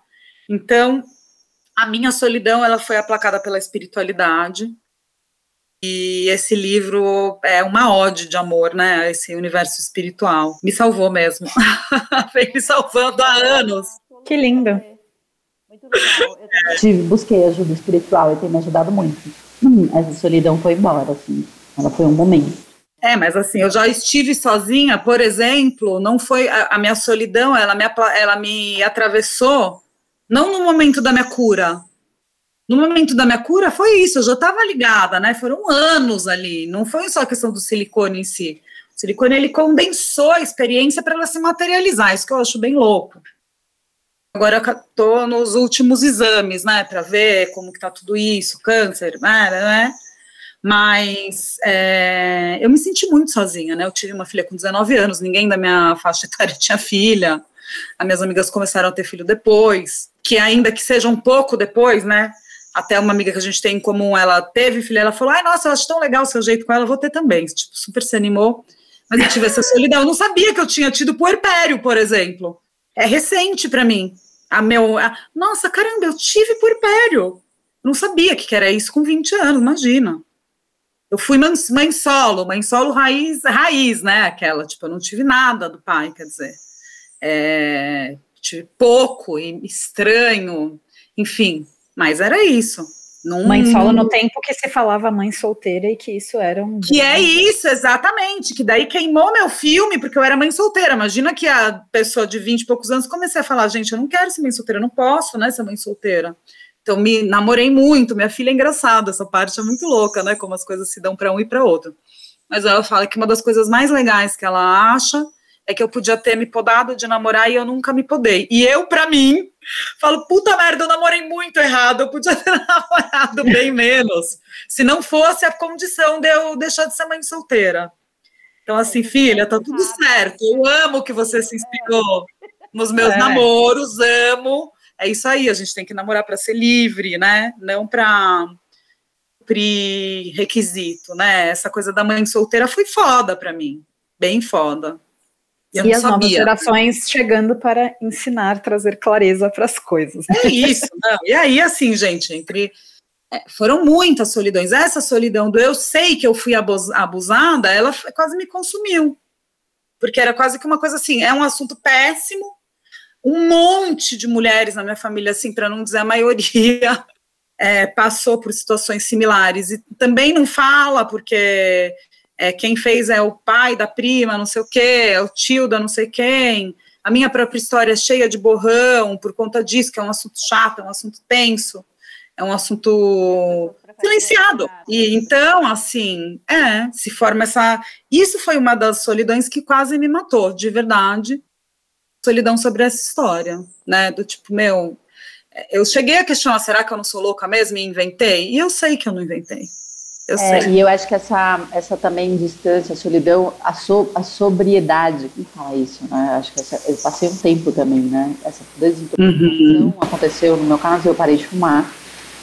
Então, a minha solidão, ela foi aplacada pela espiritualidade, e esse livro é uma ode de amor, né? Esse universo espiritual. Me salvou mesmo. *laughs* Vem me salvando há anos. Que lindo. Muito legal. Eu tive, busquei ajuda espiritual e tem me ajudado muito. Hum, essa solidão foi embora, assim. Ela foi um momento. É, mas assim, eu já estive sozinha, por exemplo, não foi a, a minha solidão, ela me, ela me atravessou, não no momento da minha cura, no momento da minha cura foi isso, eu já estava ligada, né? Foram anos ali, não foi só a questão do silicone em si. O silicone ele condensou a experiência para ela se materializar, isso que eu acho bem louco. Agora eu estou nos últimos exames, né, para ver como que tá tudo isso, câncer, né? né? Mas é, eu me senti muito sozinha, né? Eu tive uma filha com 19 anos, ninguém da minha faixa *laughs* etária tinha filha. As minhas amigas começaram a ter filho depois, que ainda que seja um pouco depois, né? Até uma amiga que a gente tem em comum, ela teve filha, ela falou, ai, nossa, eu acho tão legal o seu jeito com ela, vou ter também, tipo, super se animou, mas eu tive essa solidão, eu não sabia que eu tinha tido puerpério, por exemplo, é recente para mim, a meu, a, nossa, caramba, eu tive puerpério, não sabia que era isso com 20 anos, imagina, eu fui mãe, solo, mãe solo raiz, raiz, né, aquela, tipo, eu não tive nada do pai, quer dizer, é, tive pouco, estranho, enfim, mas era isso. Num... Mãe solo no tempo que se falava mãe solteira e que isso era um. Que é isso, exatamente. Que daí queimou meu filme, porque eu era mãe solteira. Imagina que a pessoa de 20 e poucos anos comecei a falar: gente, eu não quero ser mãe solteira, eu não posso, né, ser mãe solteira. Então, me namorei muito. Minha filha é engraçada, essa parte é muito louca, né? Como as coisas se dão para um e para outro. Mas ela fala que uma das coisas mais legais que ela acha é que eu podia ter me podado de namorar e eu nunca me podei. E eu, para mim, falo, puta merda, eu namorei muito errado, eu podia ter *laughs* namorado bem menos, se não fosse a condição de eu deixar de ser mãe solteira. Então, assim, filha, tá tudo certo. Eu amo que você se inspirou nos meus é. namoros, amo. É isso aí, a gente tem que namorar para ser livre, né? Não para requisito, né? Essa coisa da mãe solteira foi foda para mim, bem foda. Eu e as sabia. novas gerações chegando para ensinar, trazer clareza para as coisas. É isso. Não. E aí, assim, gente, entre é, foram muitas solidões. Essa solidão do eu sei que eu fui abusada, ela quase me consumiu. Porque era quase que uma coisa assim, é um assunto péssimo. Um monte de mulheres na minha família, assim, para não dizer a maioria, *laughs* é, passou por situações similares. E também não fala, porque é, quem fez é o pai da prima, não sei o quê, é o tio da não sei quem. A minha própria história é cheia de borrão por conta disso, que é um assunto chato, é um assunto tenso, é um assunto silenciado. E então, assim, é, se forma essa. Isso foi uma das solidões que quase me matou, de verdade. Solidão sobre essa história, né? Do tipo, meu, eu cheguei a questionar, será que eu não sou louca mesmo e inventei? E eu sei que eu não inventei. Eu é, sei. E eu acho que essa, essa também distância, a solidão, a, so, a sobriedade, como fala isso, né? Acho que essa, eu passei um tempo também, né? Essa desintoxicação uhum. aconteceu, no meu caso, eu parei de fumar,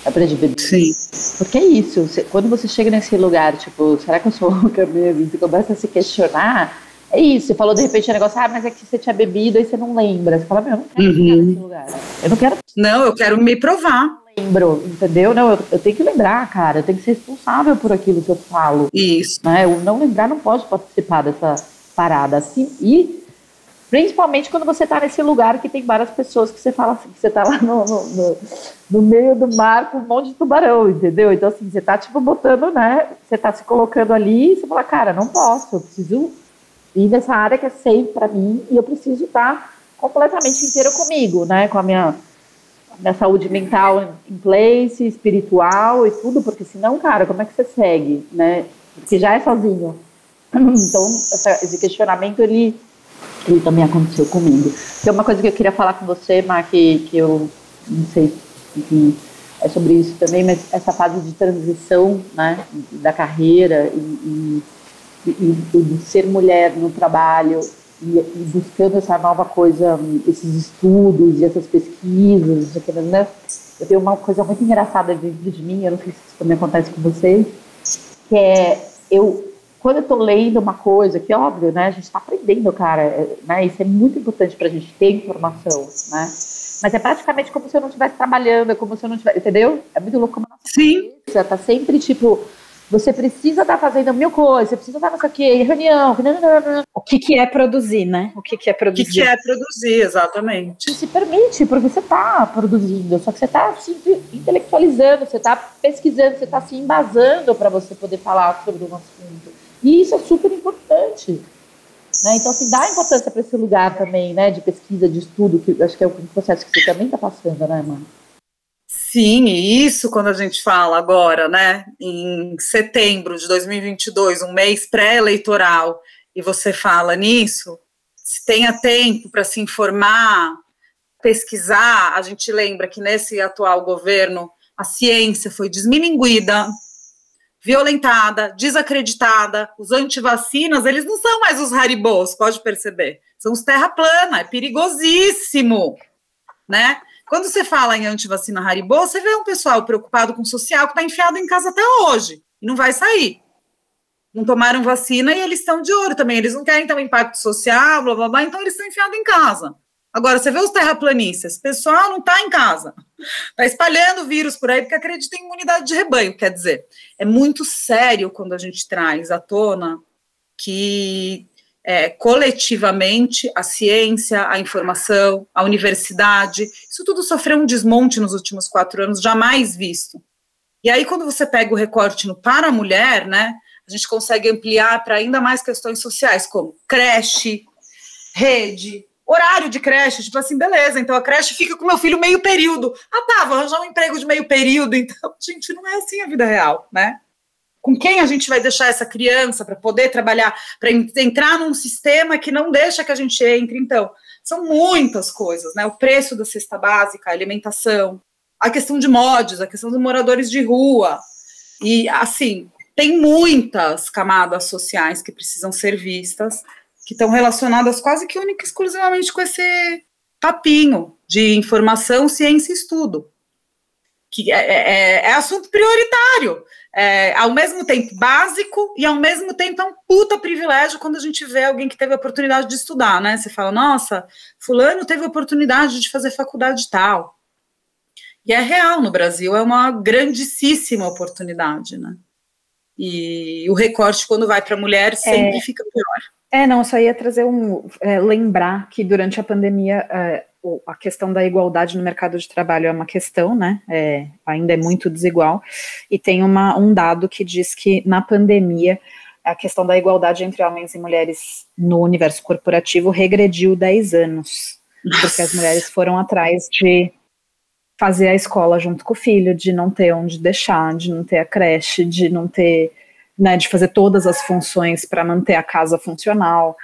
aprendi a beber. Sim. Porque é isso, quando você chega nesse lugar, tipo, será que eu sou *laughs* louca mesmo? Você começa a se questionar, é isso, você falou de repente um negócio, ah, mas é que você tinha bebido e você não lembra. Você fala, meu, eu não quero uhum. ficar nesse lugar. Eu não quero. Não, eu quero me provar. Lembro, entendeu? Não, eu, eu, tenho que lembrar, cara. Eu tenho que ser responsável por aquilo que eu falo. Isso. Né? O não lembrar não pode participar dessa parada. Assim, e Principalmente quando você está nesse lugar que tem várias pessoas que você fala assim, que você está lá no, no, no, no, meio do mar com um monte de tubarão, entendeu? Então, assim, você está tipo botando, né? Você está se colocando ali e você fala, cara, não posso, eu preciso ir nessa área que é safe para mim e eu preciso estar tá completamente inteiro comigo, né? Com a minha, minha saúde mental em place, espiritual e tudo, porque senão, cara, como é que você segue, né? Porque já é sozinho. *clears throat* Então, esse questionamento, ele que também aconteceu comigo. Tem uma coisa que eu queria falar com você, Mar, que, que eu não sei enfim, é sobre isso também, mas essa fase de transição né, da carreira e, e, e, e de ser mulher no trabalho e, e, buscando essa nova coisa, esses estudos e essas pesquisas, né? eu tenho uma coisa muito engraçada dentro de mim, eu não sei se isso também acontece com você, que é eu quando eu estou lendo uma coisa, que óbvio, né, a gente está aprendendo, cara, é, né, isso é muito importante para a gente ter informação, né, mas é praticamente como se eu não estivesse trabalhando, é como se eu não tivesse, entendeu? É muito louco como a nossa Sim. cabeça tá sempre, tipo, você precisa estar tá fazendo mil coisas, você precisa estar tá não sei o quê, reunião, o que que é produzir, né? O que que é produzir? O que, que é produzir, exatamente. E se permite, porque você está produzindo, só que você está se intelectualizando, você está pesquisando, você está se embasando para você poder falar sobre um assunto. E isso é super importante. Né? Então, assim, dá importância para esse lugar também, né, de pesquisa, de estudo, que acho que é um processo que você também está passando, né, mano? Sim, e isso quando a gente fala agora, né, em setembro de 2022, um mês pré-eleitoral, e você fala nisso, se tenha tempo para se informar, pesquisar, a gente lembra que nesse atual governo a ciência foi desmilinguida, violentada, desacreditada. Os antivacinas, eles não são mais os haribos, pode perceber. São os terra plana, é perigosíssimo, né? Quando você fala em antivacina haribô, você vê um pessoal preocupado com o social que está enfiado em casa até hoje e não vai sair. Não tomaram vacina e eles estão de olho também. Eles não querem ter um impacto social, blá blá blá, então eles estão enfiados em casa. Agora, você vê os terraplanistas, o pessoal não está em casa, está *laughs* espalhando vírus por aí porque acredita em imunidade de rebanho. Quer dizer, é muito sério quando a gente traz à tona que é, coletivamente a ciência, a informação, a universidade, isso tudo sofreu um desmonte nos últimos quatro anos, jamais visto. E aí, quando você pega o recorte no para a mulher, né, a gente consegue ampliar para ainda mais questões sociais, como creche, rede, horário de creche, tipo assim, beleza, então a creche fica com meu filho meio período. Ah, tá, vou arranjar um emprego de meio período. Então, *laughs* gente, não é assim a vida real, né? Com quem a gente vai deixar essa criança para poder trabalhar, para entrar num sistema que não deixa que a gente entre? Então, são muitas coisas, né? O preço da cesta básica, a alimentação, a questão de mods, a questão dos moradores de rua. E, assim, tem muitas camadas sociais que precisam ser vistas que estão relacionadas quase que única exclusivamente com esse papinho de informação, ciência e estudo, que é, é, é assunto prioritário, é, ao mesmo tempo básico e ao mesmo tempo é um puta privilégio quando a gente vê alguém que teve a oportunidade de estudar, né? Você fala, nossa, fulano teve a oportunidade de fazer faculdade tal. E é real no Brasil, é uma grandíssima oportunidade, né? E o recorte, quando vai para a mulher, sempre é, fica pior. É, não, só ia trazer um. É, lembrar que durante a pandemia é, a questão da igualdade no mercado de trabalho é uma questão, né? É, ainda é muito desigual. E tem uma, um dado que diz que na pandemia a questão da igualdade entre homens e mulheres no universo corporativo regrediu 10 anos. Porque as mulheres foram atrás de fazer a escola junto com o filho, de não ter onde deixar, de não ter a creche, de não ter né, de fazer todas as funções para manter a casa funcional.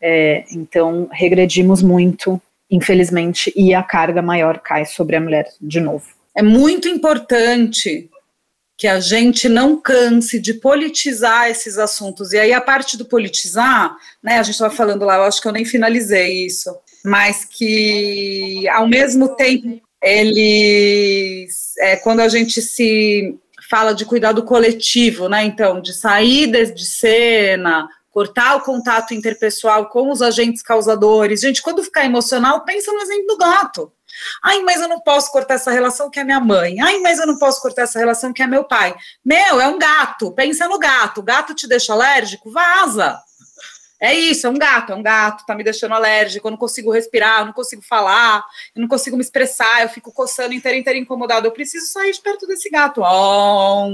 É, então, regredimos muito, infelizmente, e a carga maior cai sobre a mulher de novo. É muito importante que a gente não canse de politizar esses assuntos. E aí, a parte do politizar, né, a gente estava falando lá, eu acho que eu nem finalizei isso, mas que, ao mesmo tempo, eles, é, quando a gente se fala de cuidado coletivo, né? Então, de saídas de cena, cortar o contato interpessoal com os agentes causadores. Gente, quando ficar emocional, pensa no exemplo do gato. Ai, mas eu não posso cortar essa relação que é minha mãe. Ai, mas eu não posso cortar essa relação que é meu pai. Meu, é um gato. Pensa no gato. O gato te deixa alérgico? Vaza. É isso, é um gato, é um gato, tá me deixando alérgico, eu não consigo respirar, eu não consigo falar, eu não consigo me expressar, eu fico coçando inteiro, inteiro incomodado. Eu preciso sair de perto desse gato. Oh,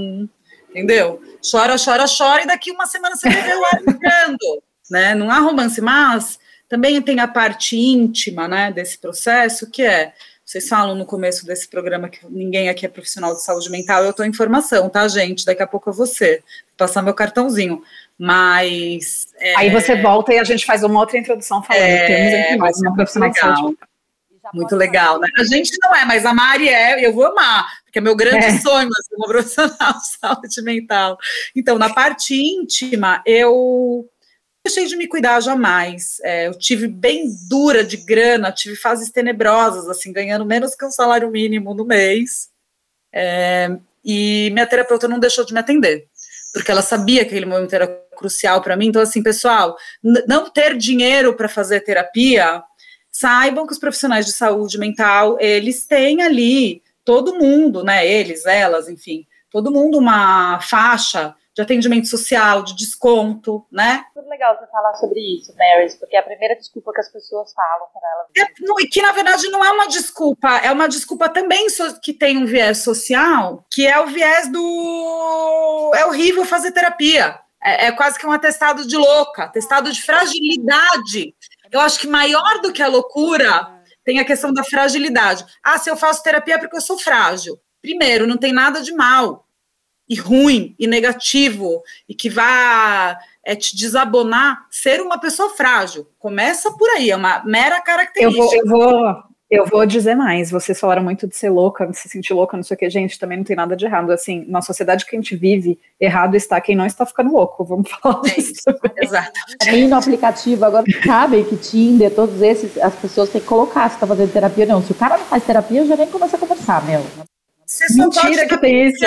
entendeu? Chora, chora, chora, e daqui uma semana você ver o ar entrando. Né? Não há romance, mas também tem a parte íntima né, desse processo, que é. Vocês falam no começo desse programa que ninguém aqui é profissional de saúde mental, eu estou em formação, tá, gente? Daqui a pouco é você. Vou passar meu cartãozinho. Mas. É, Aí você volta e a gente faz uma outra introdução falando é, temos nós uma profissional de saúde mental. Muito legal, né? A gente não é, mas a Mari é, eu vou amar, porque é meu grande é. sonho ser assim, uma *laughs* profissional de saúde mental. Então, na parte íntima, eu deixei de me cuidar jamais. É, eu tive bem dura de grana, tive fases tenebrosas, assim, ganhando menos que um salário mínimo no mês. É, e minha terapeuta não deixou de me atender, porque ela sabia que aquele momento era crucial para mim. Então, assim, pessoal, não ter dinheiro para fazer terapia, saibam que os profissionais de saúde mental, eles têm ali, todo mundo, né? Eles, elas, enfim, todo mundo uma faixa de atendimento social, de desconto, né? Muito legal você falar sobre isso, Marys, porque é a primeira desculpa que as pessoas falam para elas. É, não, e que na verdade não é uma desculpa, é uma desculpa também so, que tem um viés social, que é o viés do é horrível fazer terapia. É, é quase que um atestado de louca, atestado de fragilidade. Eu acho que maior do que a loucura tem a questão da fragilidade. Ah, se eu faço terapia é porque eu sou frágil. Primeiro, não tem nada de mal e ruim e negativo e que vá é, te desabonar ser uma pessoa frágil. Começa por aí, é uma mera característica. Eu vou, eu vou, eu vou dizer mais. Vocês falaram muito de ser louca, de se sentir louca, não sei o que, gente, também não tem nada de errado. Assim, na sociedade que a gente vive, errado está quem não está ficando louco. Vamos *laughs* falar é disso. Exato. Também no aplicativo, agora sabem que Tinder, todos esses, as pessoas têm que colocar se está fazendo terapia ou não. Se o cara não faz terapia, eu já nem começo a conversar, meu. Você Mentira que tem isso.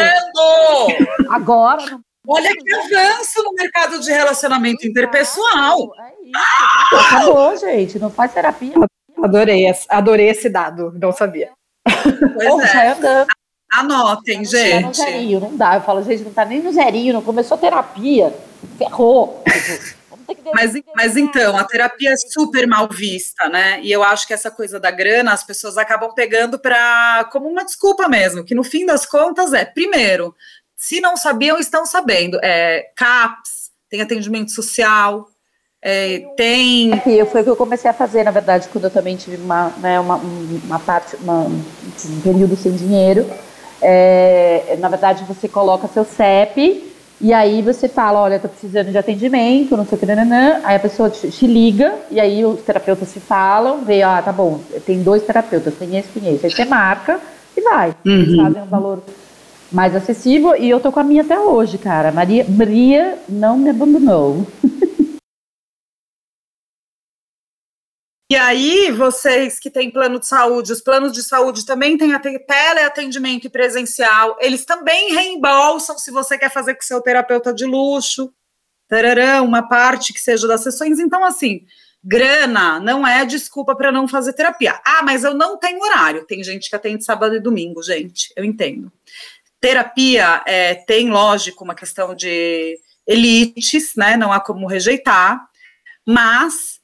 Agora. Olha que avanço no mercado de relacionamento interpessoal. É isso. Acabou, gente. Não faz terapia. Adorei, adorei esse dado. Não sabia. Pois é. andando. Anotem, gente. Tá no zerinho, não dá. Eu falo, gente, não tá nem no zerinho, não começou terapia. Ferrou. Mas, mas então, a terapia é super mal vista, né? E eu acho que essa coisa da grana as pessoas acabam pegando para como uma desculpa mesmo, que no fim das contas é, primeiro, se não sabiam, estão sabendo. É, CAPS, tem atendimento social, é, tem. É, foi o que eu comecei a fazer, na verdade, quando eu também tive uma, né, uma, uma parte, uma, um período sem dinheiro. É, na verdade, você coloca seu CEP e aí você fala, olha, tô precisando de atendimento, não sei o que, nananã. aí a pessoa te, te, liga, e aí os terapeutas se falam, vê, ah, tá bom, tem dois terapeutas, tem esse, tem esse. Aí você marca e vai. Uhum. Eles fazem um valor mais acessível, e eu tô com a minha até hoje, cara. Maria, Maria não me abandonou. *laughs* E aí, vocês que têm plano de saúde, os planos de saúde também têm teleatendimento e presencial, eles também reembolsam se você quer fazer com seu terapeuta de luxo, tarará, uma parte que seja das sessões. Então, assim, grana não é desculpa para não fazer terapia. Ah, mas eu não tenho horário. Tem gente que atende sábado e domingo, gente, eu entendo. Terapia é, tem, lógico, uma questão de elites, né? Não há como rejeitar, mas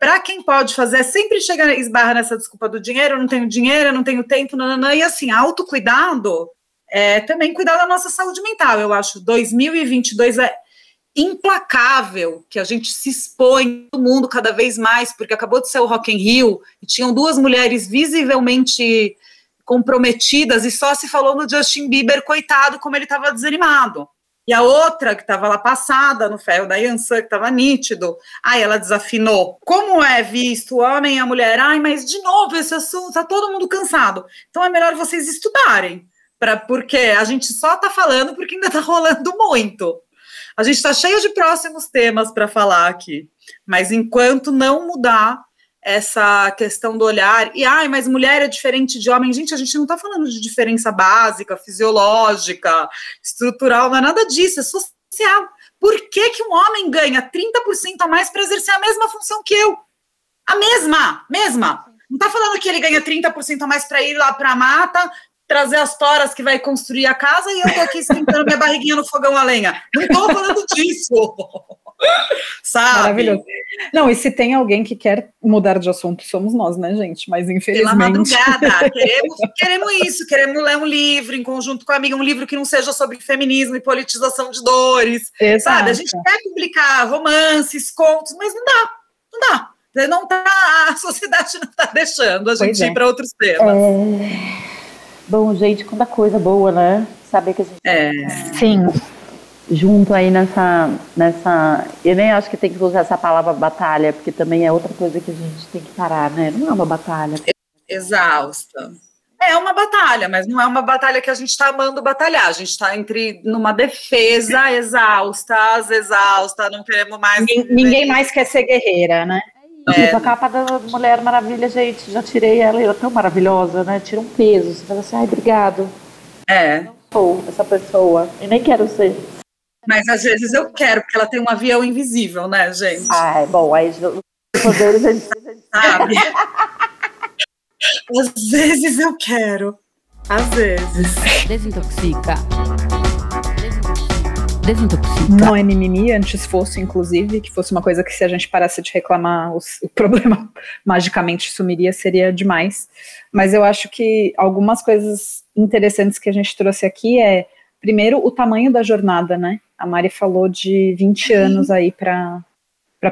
para quem pode fazer, sempre chega esbarra nessa desculpa do dinheiro, eu não tenho dinheiro, eu não tenho tempo, nananã, e assim, autocuidado é também cuidar da nossa saúde mental. Eu acho 2022 é implacável que a gente se expõe no mundo cada vez mais, porque acabou de ser o Rock in Rio e tinham duas mulheres visivelmente comprometidas e só se falou no Justin Bieber, coitado, como ele estava desanimado. E a outra, que estava lá passada no ferro da Yansan, que estava nítido, aí ela desafinou. Como é visto o homem e a mulher? Ai, mas de novo esse assunto, tá todo mundo cansado. Então é melhor vocês estudarem, pra, porque a gente só tá falando porque ainda tá rolando muito. A gente está cheio de próximos temas para falar aqui, mas enquanto não mudar essa questão do olhar, e ai, mas mulher é diferente de homem. Gente, a gente não está falando de diferença básica, fisiológica, estrutural, não é nada disso, é social. Por que, que um homem ganha 30% a mais para exercer a mesma função que eu? A mesma, mesma. Não está falando que ele ganha 30% a mais para ir lá para a mata, trazer as toras que vai construir a casa e eu tô aqui *laughs* esquentando minha barriguinha no fogão a lenha. Não tô falando disso. *laughs* Sabe? Maravilhoso. Não, e se tem alguém que quer mudar de assunto, somos nós, né, gente? Mas infelizmente. Pela madrugada. *laughs* queremos, queremos isso, queremos ler um livro em conjunto com a amiga, um livro que não seja sobre feminismo e politização de dores. Exato. Sabe? A gente quer publicar romances, contos, mas não dá. Não dá. Não tá, a sociedade não está deixando a gente é. ir para outros temas. É... Bom, gente, quanta coisa boa, né? Saber que a gente. É. Sim junto aí nessa, nessa. Eu nem acho que tem que usar essa palavra batalha, porque também é outra coisa que a gente tem que parar, né? Não é uma batalha. Exausta. É uma batalha, mas não é uma batalha que a gente está amando batalhar. A gente está entre numa defesa exausta, exausta, não queremos mais. Ninguém, ninguém mais quer ser guerreira, né? É. Tipo, a capa da Mulher Maravilha, gente, já tirei ela, ela é tão maravilhosa, né? Tira um peso. Você fala assim, ai, obrigado. É. Não sou essa pessoa. E nem quero ser. Mas às vezes eu quero, porque ela tem um avião invisível, né, gente? Ah, é bom, aí os poderes a gente sabe. às vezes eu quero. Às vezes. Desintoxica. Desintoxica. Não é mimimi, antes fosse, inclusive, que fosse uma coisa que se a gente parasse de reclamar, o problema *laughs* magicamente sumiria, seria demais. Mas eu acho que algumas coisas interessantes que a gente trouxe aqui é, primeiro, o tamanho da jornada, né? A Mari falou de 20 anos aí para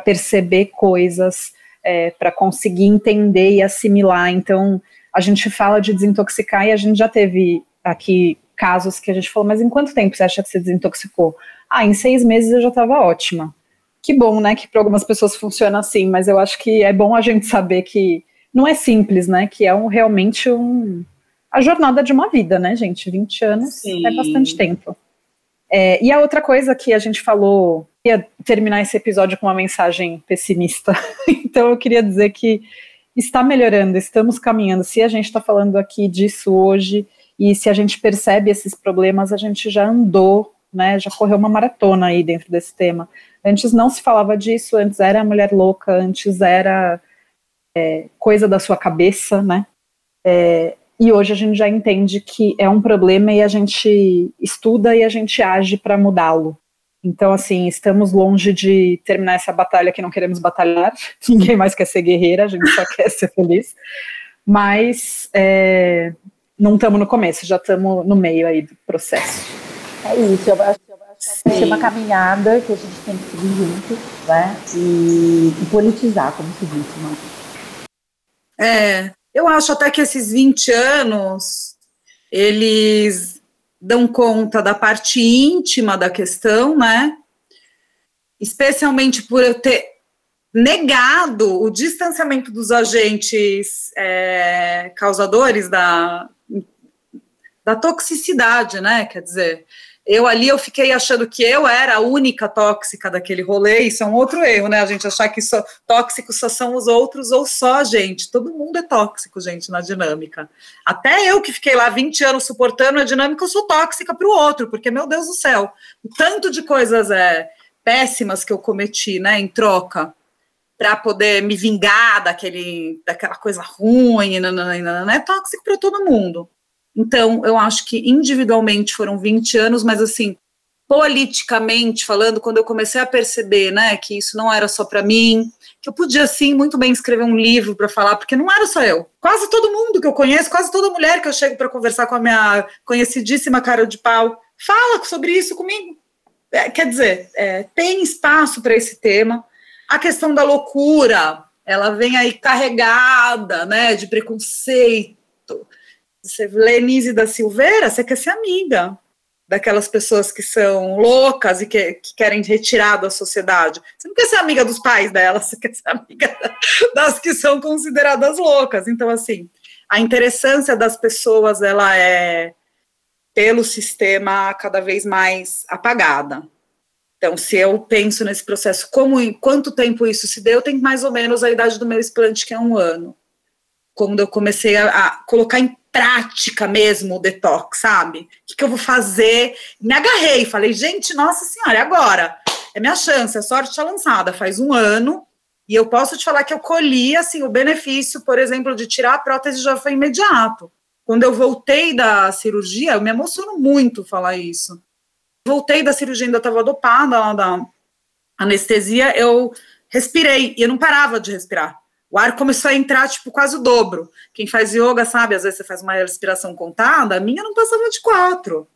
perceber coisas, é, para conseguir entender e assimilar. Então, a gente fala de desintoxicar e a gente já teve aqui casos que a gente falou, mas em quanto tempo você acha que você desintoxicou? Ah, em seis meses eu já estava ótima. Que bom, né, que para algumas pessoas funciona assim, mas eu acho que é bom a gente saber que não é simples, né, que é um, realmente um, a jornada de uma vida, né, gente? 20 anos Sim. é bastante tempo. É, e a outra coisa que a gente falou, ia terminar esse episódio com uma mensagem pessimista. *laughs* então eu queria dizer que está melhorando, estamos caminhando. Se a gente está falando aqui disso hoje e se a gente percebe esses problemas, a gente já andou, né? Já correu uma maratona aí dentro desse tema. Antes não se falava disso, antes era mulher louca, antes era é, coisa da sua cabeça, né? É, e hoje a gente já entende que é um problema e a gente estuda e a gente age para mudá-lo. Então, assim, estamos longe de terminar essa batalha que não queremos batalhar. *laughs* Ninguém mais quer ser guerreira, a gente só *laughs* quer ser feliz. Mas é, não estamos no começo, já estamos no meio aí do processo. É isso, eu acho, que é uma caminhada que a gente tem que seguir junto, né? E, e politizar, como se disse, né? É, eu acho até que esses 20 anos, eles dão conta da parte íntima da questão, né? Especialmente por eu ter negado o distanciamento dos agentes é, causadores da, da toxicidade, né? Quer dizer, eu ali eu fiquei achando que eu era a única tóxica daquele rolê, isso é um outro erro, né? A gente achar que só, tóxicos só são os outros ou só a gente. Todo mundo é tóxico, gente, na dinâmica. Até eu que fiquei lá 20 anos suportando a dinâmica, eu sou tóxica para o outro, porque, meu Deus do céu, o tanto de coisas é, péssimas que eu cometi, né, em troca, para poder me vingar daquele, daquela coisa ruim, não, é tóxico para todo mundo. Então, eu acho que individualmente foram 20 anos, mas assim, politicamente falando, quando eu comecei a perceber, né, que isso não era só para mim, que eu podia sim muito bem escrever um livro para falar, porque não era só eu. Quase todo mundo que eu conheço, quase toda mulher que eu chego para conversar com a minha conhecidíssima cara de pau, fala sobre isso comigo. É, quer dizer, é, tem espaço para esse tema. A questão da loucura, ela vem aí carregada, né, de preconceito, você Lenise da Silveira, você quer ser amiga daquelas pessoas que são loucas e que, que, querem retirar da sociedade. Você não quer ser amiga dos pais delas, você quer ser amiga *laughs* das que são consideradas loucas. Então, assim, a interessância das pessoas, ela é, pelo sistema, cada vez mais apagada. Então, se eu penso nesse processo, como em quanto tempo isso se deu, tem mais ou menos a idade do meu explante, que é um ano. Quando eu comecei a, a colocar em prática mesmo o detox, sabe? O que, que eu vou fazer? Me agarrei, falei, gente, nossa senhora, agora? é minha chance, a sorte está lançada. Faz um ano e eu posso te falar que eu colhi, assim, o benefício, por exemplo, de tirar a prótese já foi imediato. Quando eu voltei da cirurgia, eu me emociono muito falar isso. Voltei da cirurgia, ainda estava dopada lá da anestesia, eu respirei e eu não parava de respirar. O ar começou a entrar, tipo, quase o dobro. Quem faz yoga sabe, às vezes você faz uma respiração contada, a minha não passava de quatro.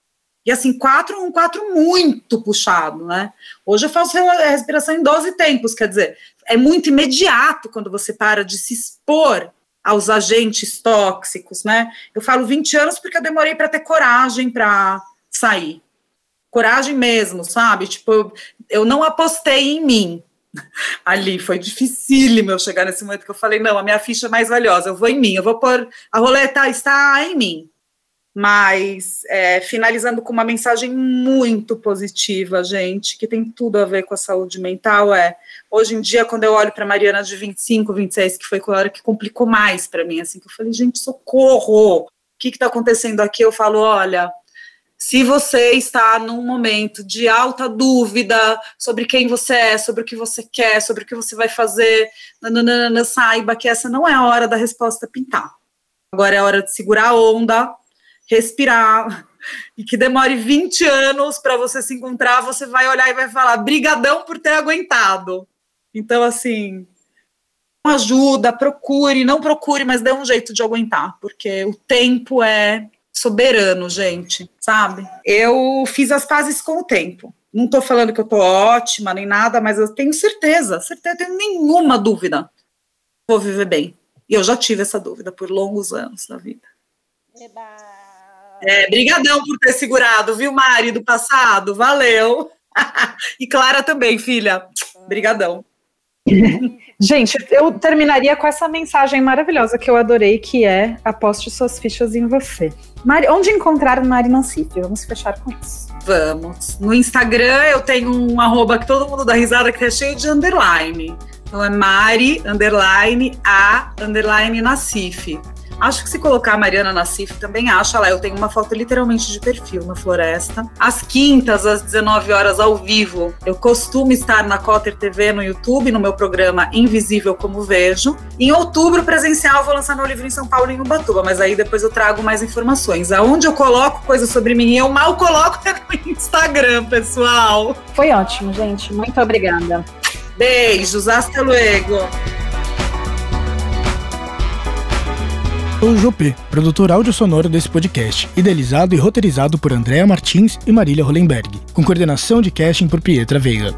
E assim, quatro, um quatro muito puxado, né? Hoje eu faço respiração em 12 tempos, quer dizer, é muito imediato quando você para de se expor aos agentes tóxicos, né? Eu falo 20 anos porque eu demorei para ter coragem para sair. Coragem mesmo, sabe? Tipo, eu, não apostei em mim. *laughs* Ali foi dificílimo eu chegar nesse momento que eu falei: não, a minha ficha é mais valiosa, eu vou em mim, eu vou pôr a roleta está em mim. Mas, é, finalizando com uma mensagem muito positiva, gente, que tem tudo a ver com a saúde mental, é, hoje em dia, quando eu olho para Mariana de 25, 26, que foi a hora que complicou mais para mim, assim, que eu falei, gente, socorro, o que está acontecendo aqui? Eu falo, olha, se você está num momento de alta dúvida sobre quem você é, sobre o que você quer, sobre o que você vai fazer, nananana, saiba que essa não é a hora da resposta pintar. Agora é a hora de segurar a onda, respirar, *laughs* e que demore 20 anos para você se encontrar, você vai olhar e vai falar, brigadão por ter aguentado. Então, assim, ajuda, procure, não procure, mas dê um jeito de aguentar, porque o tempo é soberano, gente, sabe? Eu fiz as pazes com o tempo. Não estou falando que eu estou ótima nem nada, mas eu tenho certeza, certeza, tenho nenhuma dúvida. Vou viver bem. E eu já tive essa dúvida por longos anos da vida. Eba. É, brigadão por ter segurado, viu, Mari, do passado? Valeu. *laughs* e Clara também, filha. Brigadão. Gente, eu terminaria com essa mensagem maravilhosa que eu adorei, que é aposte suas fichas em você. Mari, onde encontrar Mari Nancif? Vamos fechar com isso. Vamos. No Instagram eu tenho um arroba que todo mundo dá risada que é cheio de underline. Então é Mari, underline, A, underline Nacife. Acho que se colocar a Mariana Nassif também acha lá. Eu tenho uma foto literalmente de perfil na floresta. Às quintas, às 19 horas, ao vivo, eu costumo estar na Cotter TV no YouTube, no meu programa Invisível Como Vejo. Em outubro, presencial, vou lançar meu livro em São Paulo, em Ubatuba, mas aí depois eu trago mais informações. Aonde eu coloco coisas sobre mim, eu mal coloco *laughs* no Instagram, pessoal. Foi ótimo, gente. Muito obrigada. Beijos, hasta luego. Sou o Jopê, produtor áudio sonoro desse podcast, idealizado e roteirizado por Andréa Martins e Marília Hollenberg, com coordenação de casting por Pietra Veiga.